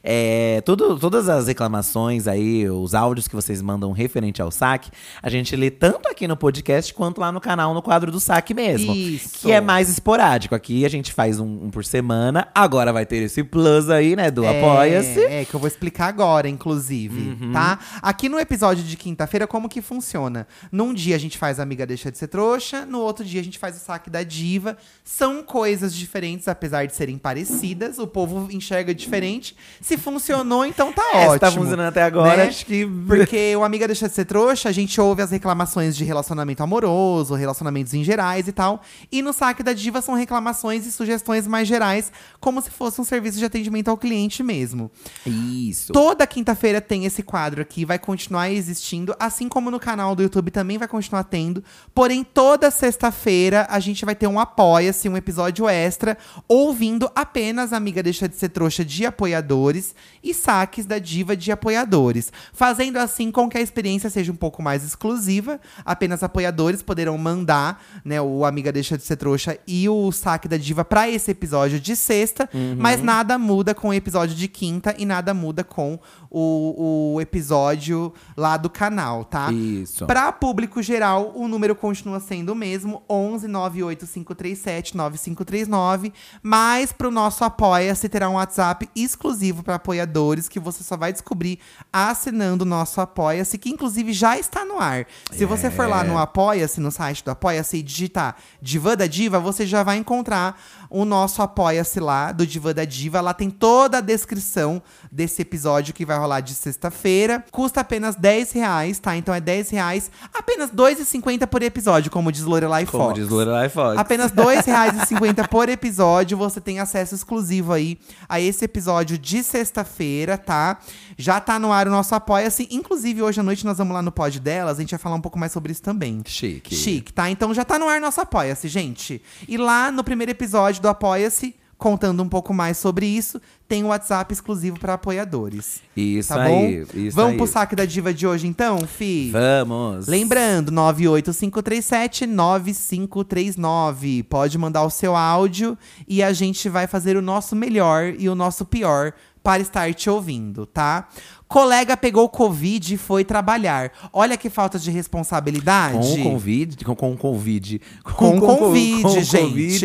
É, tudo, todas as reclamações aí, os áudios que vocês mandam referente ao saque, a gente lê tanto aqui no podcast quanto lá no canal, no quadro do saque mesmo. Isso. Que é mais esporádico. Aqui a gente faz um, um por semana. Agora vai ter esse plus aí, né? Do É, Apoia-se. É, que eu vou explicar agora, inclusive, Uhum. tá? Aqui no episódio de quinta-feira, como que funciona? Num dia a gente faz a Amiga Deixa de Ser Trouxa, no outro dia a gente faz o saque da diva. São coisas diferentes, apesar de serem parecidas. O povo enxerga diferente. Se funcionou, então tá É, ótimo. tá funcionando até agora, né? acho que. Porque o Amiga Deixa de Ser Trouxa, a gente ouve as reclamações de relacionamento amoroso, relacionamentos em gerais e tal. E no Saque da Diva são reclamações e sugestões mais gerais, como se fosse um serviço de atendimento ao cliente mesmo. Isso. Toda quinta-feira tem esse quadro aqui, vai continuar continuar existindo, assim como no canal do YouTube também vai continuar tendo. Porém, toda sexta-feira a gente vai ter um apoia-se, um episódio extra, ouvindo apenas Amiga Deixa de Ser Trouxa de apoiadores e saques da Diva de apoiadores. Fazendo assim com que a experiência seja um pouco mais exclusiva. Apenas apoiadores poderão mandar né, o Amiga Deixa de Ser Trouxa e o saque da Diva para esse episódio de sexta. Mas nada muda com o episódio de quinta e nada muda com o, o episódio lá do canal, tá? Isso. Para público geral, o número continua sendo o mesmo, 11 98537 9539, mas pro nosso apoia-se terá um WhatsApp exclusivo para apoiadores que você só vai descobrir assinando o nosso apoia-se, que inclusive já está no ar. Se você for lá no apoia-se, no site do apoia-se e digitar Diva da Diva, você já vai encontrar o nosso apoia-se lá do Diva da Diva. Lá tem toda a descrição desse episódio que vai rolar de sexta-feira. Custa apenas 10 reais, tá? Então é 10 reais, apenas 2,50 por episódio, como diz Lorelai Como Fox. diz Lorelai Fox. Apenas R$ 2,50 por episódio. Você tem acesso exclusivo aí a esse episódio de sexta-feira, tá? Já tá no ar o nosso Apoia-se. Inclusive, hoje à noite nós vamos lá no pod delas. A gente vai falar um pouco mais sobre isso também. Chique. Chique, tá? Então já tá no ar nosso Apoia-se, gente. E lá no primeiro episódio do Apoia-se, contando um pouco mais sobre isso, tem o WhatsApp exclusivo para apoiadores. Isso Tá aí. bom? Isso Vamos aí. pro saque da diva de hoje, então, Fi? Vamos. Lembrando, 98537-9539. Pode mandar o seu áudio e a gente vai fazer o nosso melhor e o nosso pior para estar te ouvindo, tá? Colega pegou Covid e foi trabalhar. Olha que falta de responsabilidade. Com o convite, com, com o convite. Com Covid, com o gente. Covid.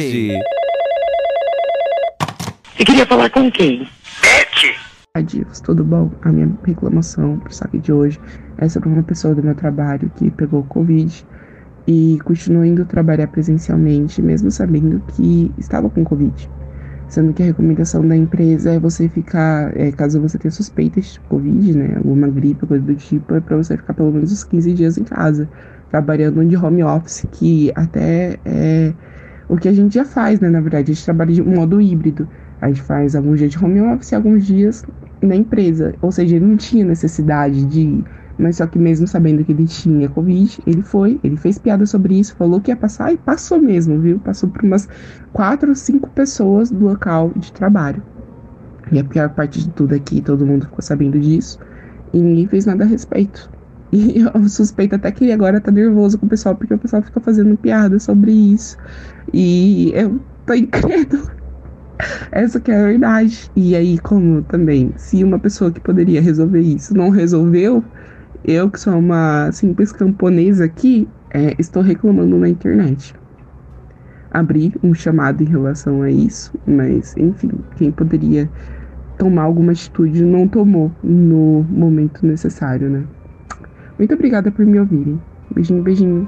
Você queria falar com quem? Adivos, tudo bom? A minha reclamação pro saque de hoje é sobre uma pessoa do meu trabalho que pegou Covid e continua indo trabalhar presencialmente, mesmo sabendo que estava com Covid. Sendo que a recomendação da empresa é você ficar, é, caso você tenha suspeitas de Covid, né, alguma gripe, coisa do tipo, é para você ficar pelo menos uns 15 dias em casa, trabalhando de home office, que até é o que a gente já faz, né, na verdade, a gente trabalha de modo híbrido. A gente faz alguns dias de home office e alguns dias na empresa. Ou seja, não tinha necessidade de. Mas só que mesmo sabendo que ele tinha Covid, ele foi, ele fez piada sobre isso, falou que ia passar e passou mesmo, viu? Passou por umas quatro ou cinco pessoas do local de trabalho. E a pior parte de tudo aqui, todo mundo ficou sabendo disso e ninguém fez nada a respeito. E eu suspeito até que ele agora tá nervoso com o pessoal, porque o pessoal fica fazendo piada sobre isso. E eu tô incrédulo. Essa que é a verdade. E aí, como também, se uma pessoa que poderia resolver isso não resolveu, eu que sou uma simples camponesa aqui, é, estou reclamando na internet. Abri um chamado em relação a isso, mas enfim, quem poderia tomar alguma atitude não tomou no momento necessário, né? Muito obrigada por me ouvirem. Beijinho, beijinho.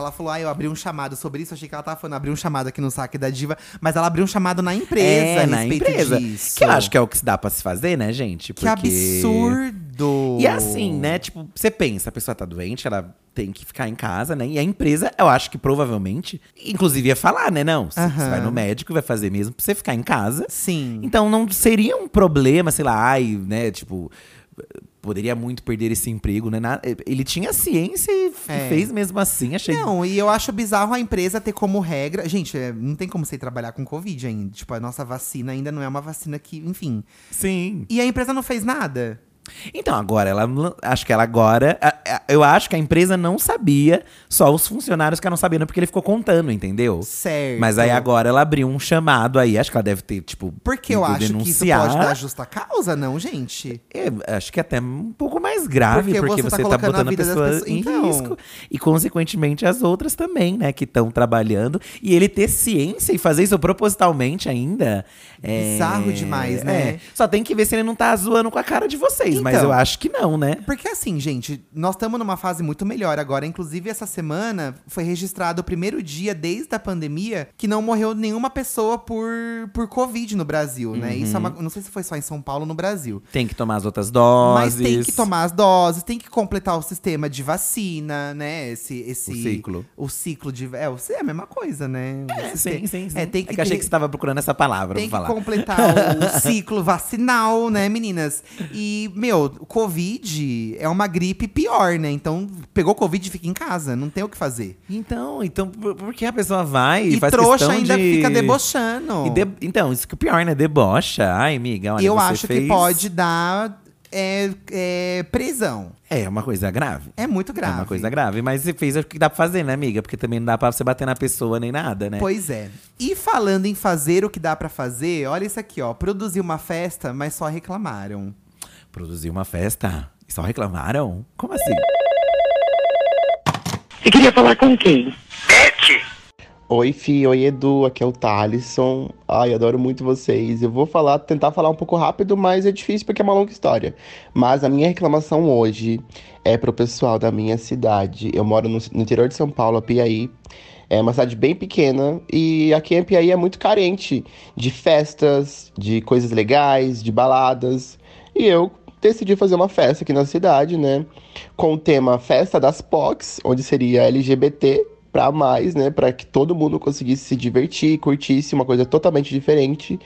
Ela falou, ah, eu abri um chamado sobre isso. Achei que ela tava falando, abri um chamado aqui no saque da diva. Mas ela abriu um chamado na empresa É, na empresa. disso. Que eu acho que é o que se dá pra se fazer, né, gente? Que absurdo! E assim, né? Tipo, você pensa, a pessoa tá doente, ela tem que ficar em casa, né? E a empresa, eu acho que provavelmente, inclusive ia falar, né? Não, você Aham. vai no médico, vai fazer mesmo pra você ficar em casa. Sim. Então não seria um problema, sei lá, ai, né? Tipo, poderia muito perder esse emprego, né? Na- Ele tinha ciência e É. fez mesmo assim, achei. Não, e eu acho bizarro a empresa ter como regra. Gente, é, não tem como você ir trabalhar com Covid ainda. Tipo, a nossa vacina ainda não é uma vacina que, enfim. Sim. E a empresa não fez nada. Então, agora, ela acho que ela agora. a- a- Eu acho que a empresa não sabia, só os funcionários que não sabendo, porque ele ficou contando, entendeu? Certo. Mas aí agora ela abriu um chamado aí, acho que ela deve ter, tipo. Porque eu acho que isso denunciar. pode dar justa causa, não, gente? Eu acho que até um pouco mais grave, Porque porque, você tá você tá, a botando a das pessoa pessoas- em Então. risco. E, consequentemente, as outras também, né, que estão trabalhando. E ele ter ciência e fazer isso propositalmente ainda. É... Bizarro demais, né? é. Só tem que ver se ele não tá zoando com a cara de vocês. Mas Então. eu acho que não, né? Porque assim, gente, nós estamos numa fase muito melhor agora. Inclusive, essa semana foi registrado o primeiro dia desde a pandemia que não morreu nenhuma pessoa por, por Covid no Brasil, né? Isso é Uhum. uma. Não sei se foi só em São Paulo ou no Brasil. Tem que tomar as outras doses. Mas tem que tomar as doses, tem que completar o sistema de vacina, né? Esse, esse O ciclo. O ciclo de. É, é a mesma coisa, né? O É, sistema- sim, sim, sim. É, tem que, que eu achei que você tava procurando essa palavra tem que falar. completar o ciclo vacinal, né, meninas? E meu, o Covid é uma gripe pior, né? Então, pegou Covid e fica em casa, não tem o que fazer. Então, então por, por que a pessoa vai e, E faz trouxa ainda de... fica debochando. De- Então, isso que é pior, né? Debocha. Ai, amiga, olha, eu acho fez... que pode dar é, é, prisão. É uma coisa grave. É muito grave. É uma coisa grave, mas você fez o que dá pra fazer, né, amiga? Porque também não dá pra você bater na pessoa nem nada, né? Pois é. E falando em fazer o que dá pra fazer, olha isso aqui, ó. Produzir uma festa, mas só reclamaram. Produzir uma festa e só reclamaram? Como assim? Você queria falar com quem? Oi, Fi, oi, Edu, aqui é o Thalisson. Ai, adoro muito vocês. Eu vou falar, tentar falar um pouco rápido, mas é difícil porque é uma longa história. Mas a minha reclamação hoje é pro pessoal da minha cidade. Eu moro no, no interior de São Paulo, Piaí. É uma cidade bem pequena e aqui em Piaí é muito carente de festas, de coisas legais, de baladas. E eu decidi fazer uma festa aqui na cidade, né? Com o tema Festa das POCs, onde seria LGBT para mais, né? Para que todo mundo conseguisse se divertir, curtisse uma coisa totalmente diferente.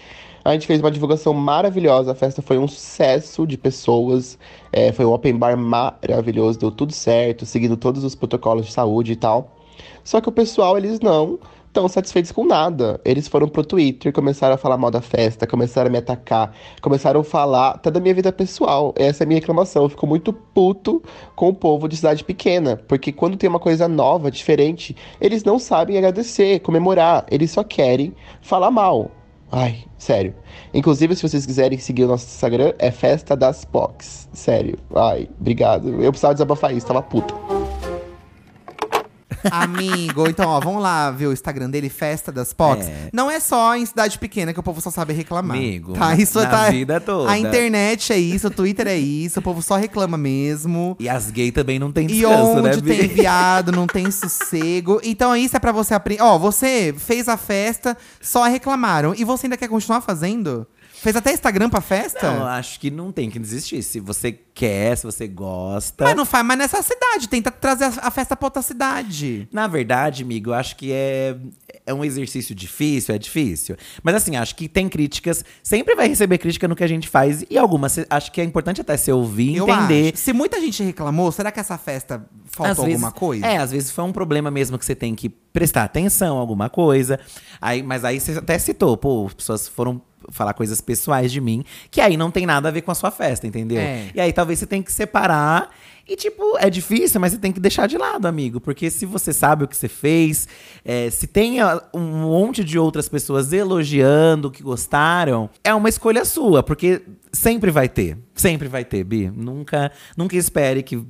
A gente fez uma divulgação maravilhosa, a festa foi um sucesso de pessoas, é, foi um open bar maravilhoso, deu tudo certo, seguindo todos os protocolos de saúde e tal. Só que o pessoal, eles não estão satisfeitos com nada. Eles foram pro Twitter, começaram a falar mal da festa, começaram a me atacar, começaram a falar até da minha vida pessoal. Essa é a minha reclamação. Eu fico muito puto com o povo de cidade pequena, porque quando tem uma coisa nova, diferente, eles não sabem agradecer, comemorar, eles só querem falar mal. Ai, sério. Inclusive, se vocês quiserem seguir o nosso Instagram, é Festa das Pocs. Sério. Ai, obrigado. Eu precisava desabafar isso, tava puta. Amigo, então, ó, vamos lá ver o Instagram dele, Festa das Pocs. É. Não é só em cidade pequena que o povo só sabe reclamar. Amigo, tá? Isso na tá. vida toda. A internet é isso, o Twitter é isso, o povo só reclama mesmo. E as gays também não tem E descanso, né, onde Bi? tem viado, não tem sossego. Então isso é pra você aprender. Ó, você fez a festa, só reclamaram. E você ainda quer continuar fazendo? Fez até Instagram pra festa? Não, acho que não tem que desistir. Se você quer, se você gosta. Mas não faz mais nessa cidade. Tenta trazer a festa pra outra cidade. Na verdade, amigo, eu acho que é, é um exercício difícil, é difícil. Mas assim, acho que tem críticas. Sempre vai receber crítica no que a gente faz. E algumas, acho que é importante até você ouvir e Eu entender. acho. Se muita gente reclamou, será que essa festa faltou Às vezes- alguma coisa? É, às vezes foi um problema mesmo que você tem que prestar atenção, alguma coisa. Aí, mas aí você até citou, pô, as pessoas foram falar coisas pessoais de mim, que aí não tem nada a ver com a sua festa, entendeu? É. E aí talvez você tenha que separar. E, tipo, é difícil, mas você tem que deixar de lado, amigo. Porque se você sabe o que você fez, é, se tem ah, um monte de outras pessoas elogiando, que gostaram, é uma escolha sua, porque sempre vai ter. Sempre vai ter, Bi. Nunca, nunca espere que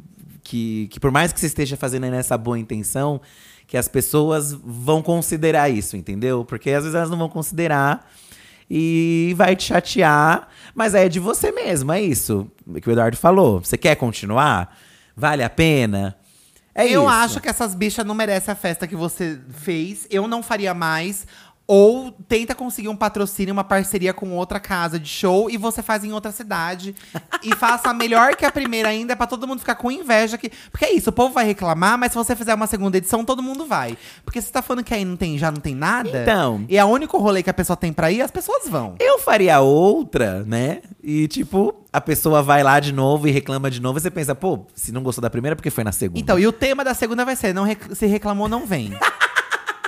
que, que por mais que você esteja fazendo nessa boa intenção, que as pessoas vão considerar isso, entendeu? Porque às vezes elas não vão considerar e vai te chatear, mas é de você mesmo, é isso que o Eduardo falou. Você quer continuar? Vale a pena? É eu isso. acho que essas bichas não merecem a festa que você fez. Eu não faria mais. Ou tenta conseguir um patrocínio, uma parceria com outra casa de show e você faz em outra cidade. e faça melhor que a primeira ainda, pra todo mundo ficar com inveja. Que... Porque é isso, o povo vai reclamar, mas se você fizer uma segunda edição, todo mundo vai. Porque você tá falando que aí não tem, já não tem nada. Então. E é o único rolê que a pessoa tem pra ir, as pessoas vão. Eu faria outra, né? E tipo, a pessoa vai lá de novo e reclama de novo. E você pensa, pô, se não gostou da primeira, porque foi na segunda? Então, e o tema da segunda vai ser: não rec- se reclamou, não vem.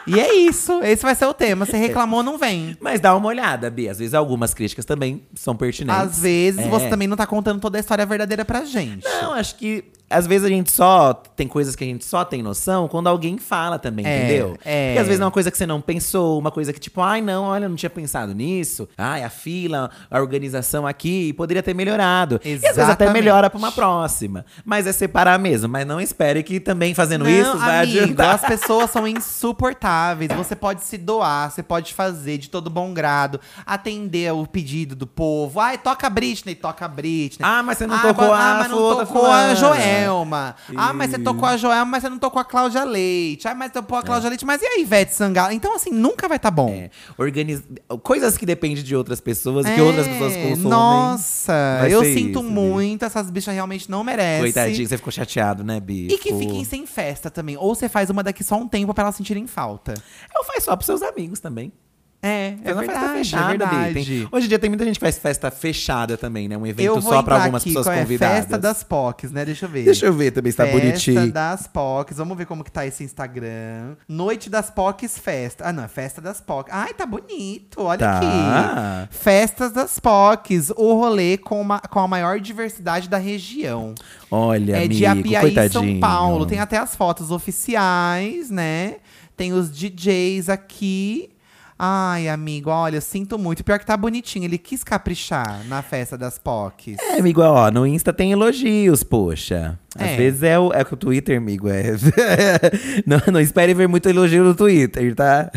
e é isso. Esse vai ser o tema. Se reclamou, não vem. Mas dá uma olhada, Bia. Às vezes algumas críticas também são pertinentes. Às vezes É. você também não tá contando toda a história verdadeira pra gente. Não, acho que às vezes a gente só tem coisas que a gente só tem noção quando alguém fala também, É, entendeu? é. Porque às vezes é uma coisa que você não pensou, uma coisa que tipo, ai não, olha, eu não tinha pensado nisso. Ai, a fila, a organização aqui poderia ter melhorado. E às vezes até Exatamente. melhora pra uma próxima. Mas é separar mesmo, mas não espere que também fazendo Não, isso vai amigo, adiantar. As pessoas são insuportáveis. Você pode se doar, você pode fazer de todo bom grado, atender o pedido do povo. Ai, toca Britney, toca Britney. Ah, mas você não Ah, tocou a ah, mas não tocou a fulana. Joelma. Ah, mas você tocou a Joelma, mas você não tocou a Cláudia Leite. Ah, mas tocou a Cláudia Leite, mas e a Ivete Sangalo? Então, assim, nunca vai tá bom. É, organiz... Coisas que dependem de outras pessoas e que É, outras pessoas consomem. Nossa, eu sinto isso, muito, essas bichas realmente não merecem. Coitadinho, você ficou chateado, né, Bi? E que fiquem sem festa também. Ou você faz uma daqui só um tempo pra elas sentirem falta. Eu faço só pros seus amigos também. É, é uma verdade, festa fechada é verdade. Tem- hoje em dia tem muita gente que faz festa fechada também, né? Um evento só pra algumas aqui, pessoas é? convidadas. Festa das POCs, né? Deixa eu ver. Deixa eu ver também, se tá Festa bonitinho. das POCs. Vamos ver como que tá esse Instagram. Noite das POCs Festa. Ah, não, é Festa das POCs. Ai, tá bonito. Olha Tá. aqui. Festas das POCs. O rolê com, uma, com a maior diversidade da região. Olha, é amigo, de Apiaí, coitadinho. São Paulo. Tem até as fotos oficiais, né? Tem os DJs aqui. Ai, amigo, olha, eu sinto muito. Pior que tá bonitinho. Ele quis caprichar na festa das POCs. É, amigo, ó, no Insta tem elogios, poxa. Às É. vezes é o, é o Twitter, amigo, é. não, não espere ver muito elogio no Twitter, tá?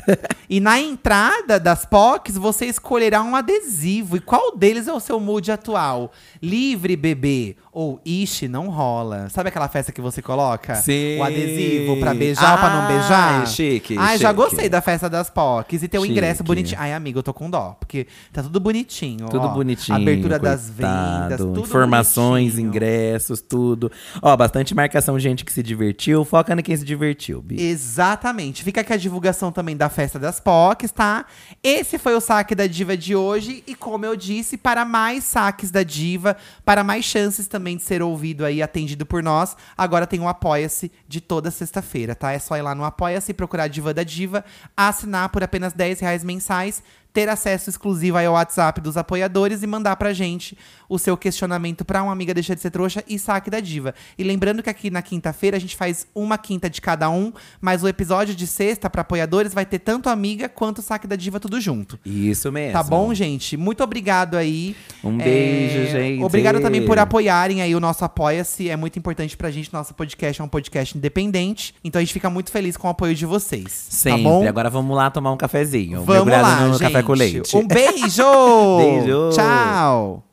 E na entrada das POCs, você escolherá um adesivo. E qual deles é o seu mood atual? Livre, bebê. Ou ishi, não rola. Sabe aquela festa que você coloca? Sim. O adesivo pra beijar ou pra não Ah, beijar? chique, Ai, já chique. gostei da festa das POCs. E tem o Chique. ingresso bonitinho. Ai, amigo, eu tô com dó. Porque tá tudo bonitinho. Tudo ó. bonitinho. Abertura das coitado, vendas, tudo Informações, bonitinho. ingressos, tudo. Ó, bastante marcação de gente que se divertiu. Foca em quem se divertiu, Bi. Exatamente. Fica aqui a divulgação também da festa das POCs, tá? Esse foi o saque da Diva de hoje. E como eu disse, para mais saques da Diva, para mais chances também de ser ouvido aí, atendido por nós, agora tem o Apoia-se de toda sexta-feira, tá? É só ir lá no Apoia-se, procurar a Diva da Diva, assinar por apenas 10 reais mensais. Ter acesso exclusivo aí ao WhatsApp dos apoiadores e mandar pra gente o seu questionamento pra uma amiga deixa de ser trouxa e saque da diva. E lembrando que aqui na quinta-feira a gente faz uma quinta de cada um, mas o episódio de sexta pra apoiadores vai ter tanto amiga quanto o saque da diva tudo junto. Isso mesmo. Tá bom, gente? Muito obrigado aí. Um beijo, É, gente. Obrigado também por apoiarem aí o nosso Apoia-se. É muito importante pra gente. Nosso podcast é um podcast independente. Então a gente fica muito feliz com o apoio de vocês. Sempre. Tá bom? Agora vamos lá tomar um cafezinho. Vamos lá, no gente. Café com leite. Um beijo! Beijo. Tchau!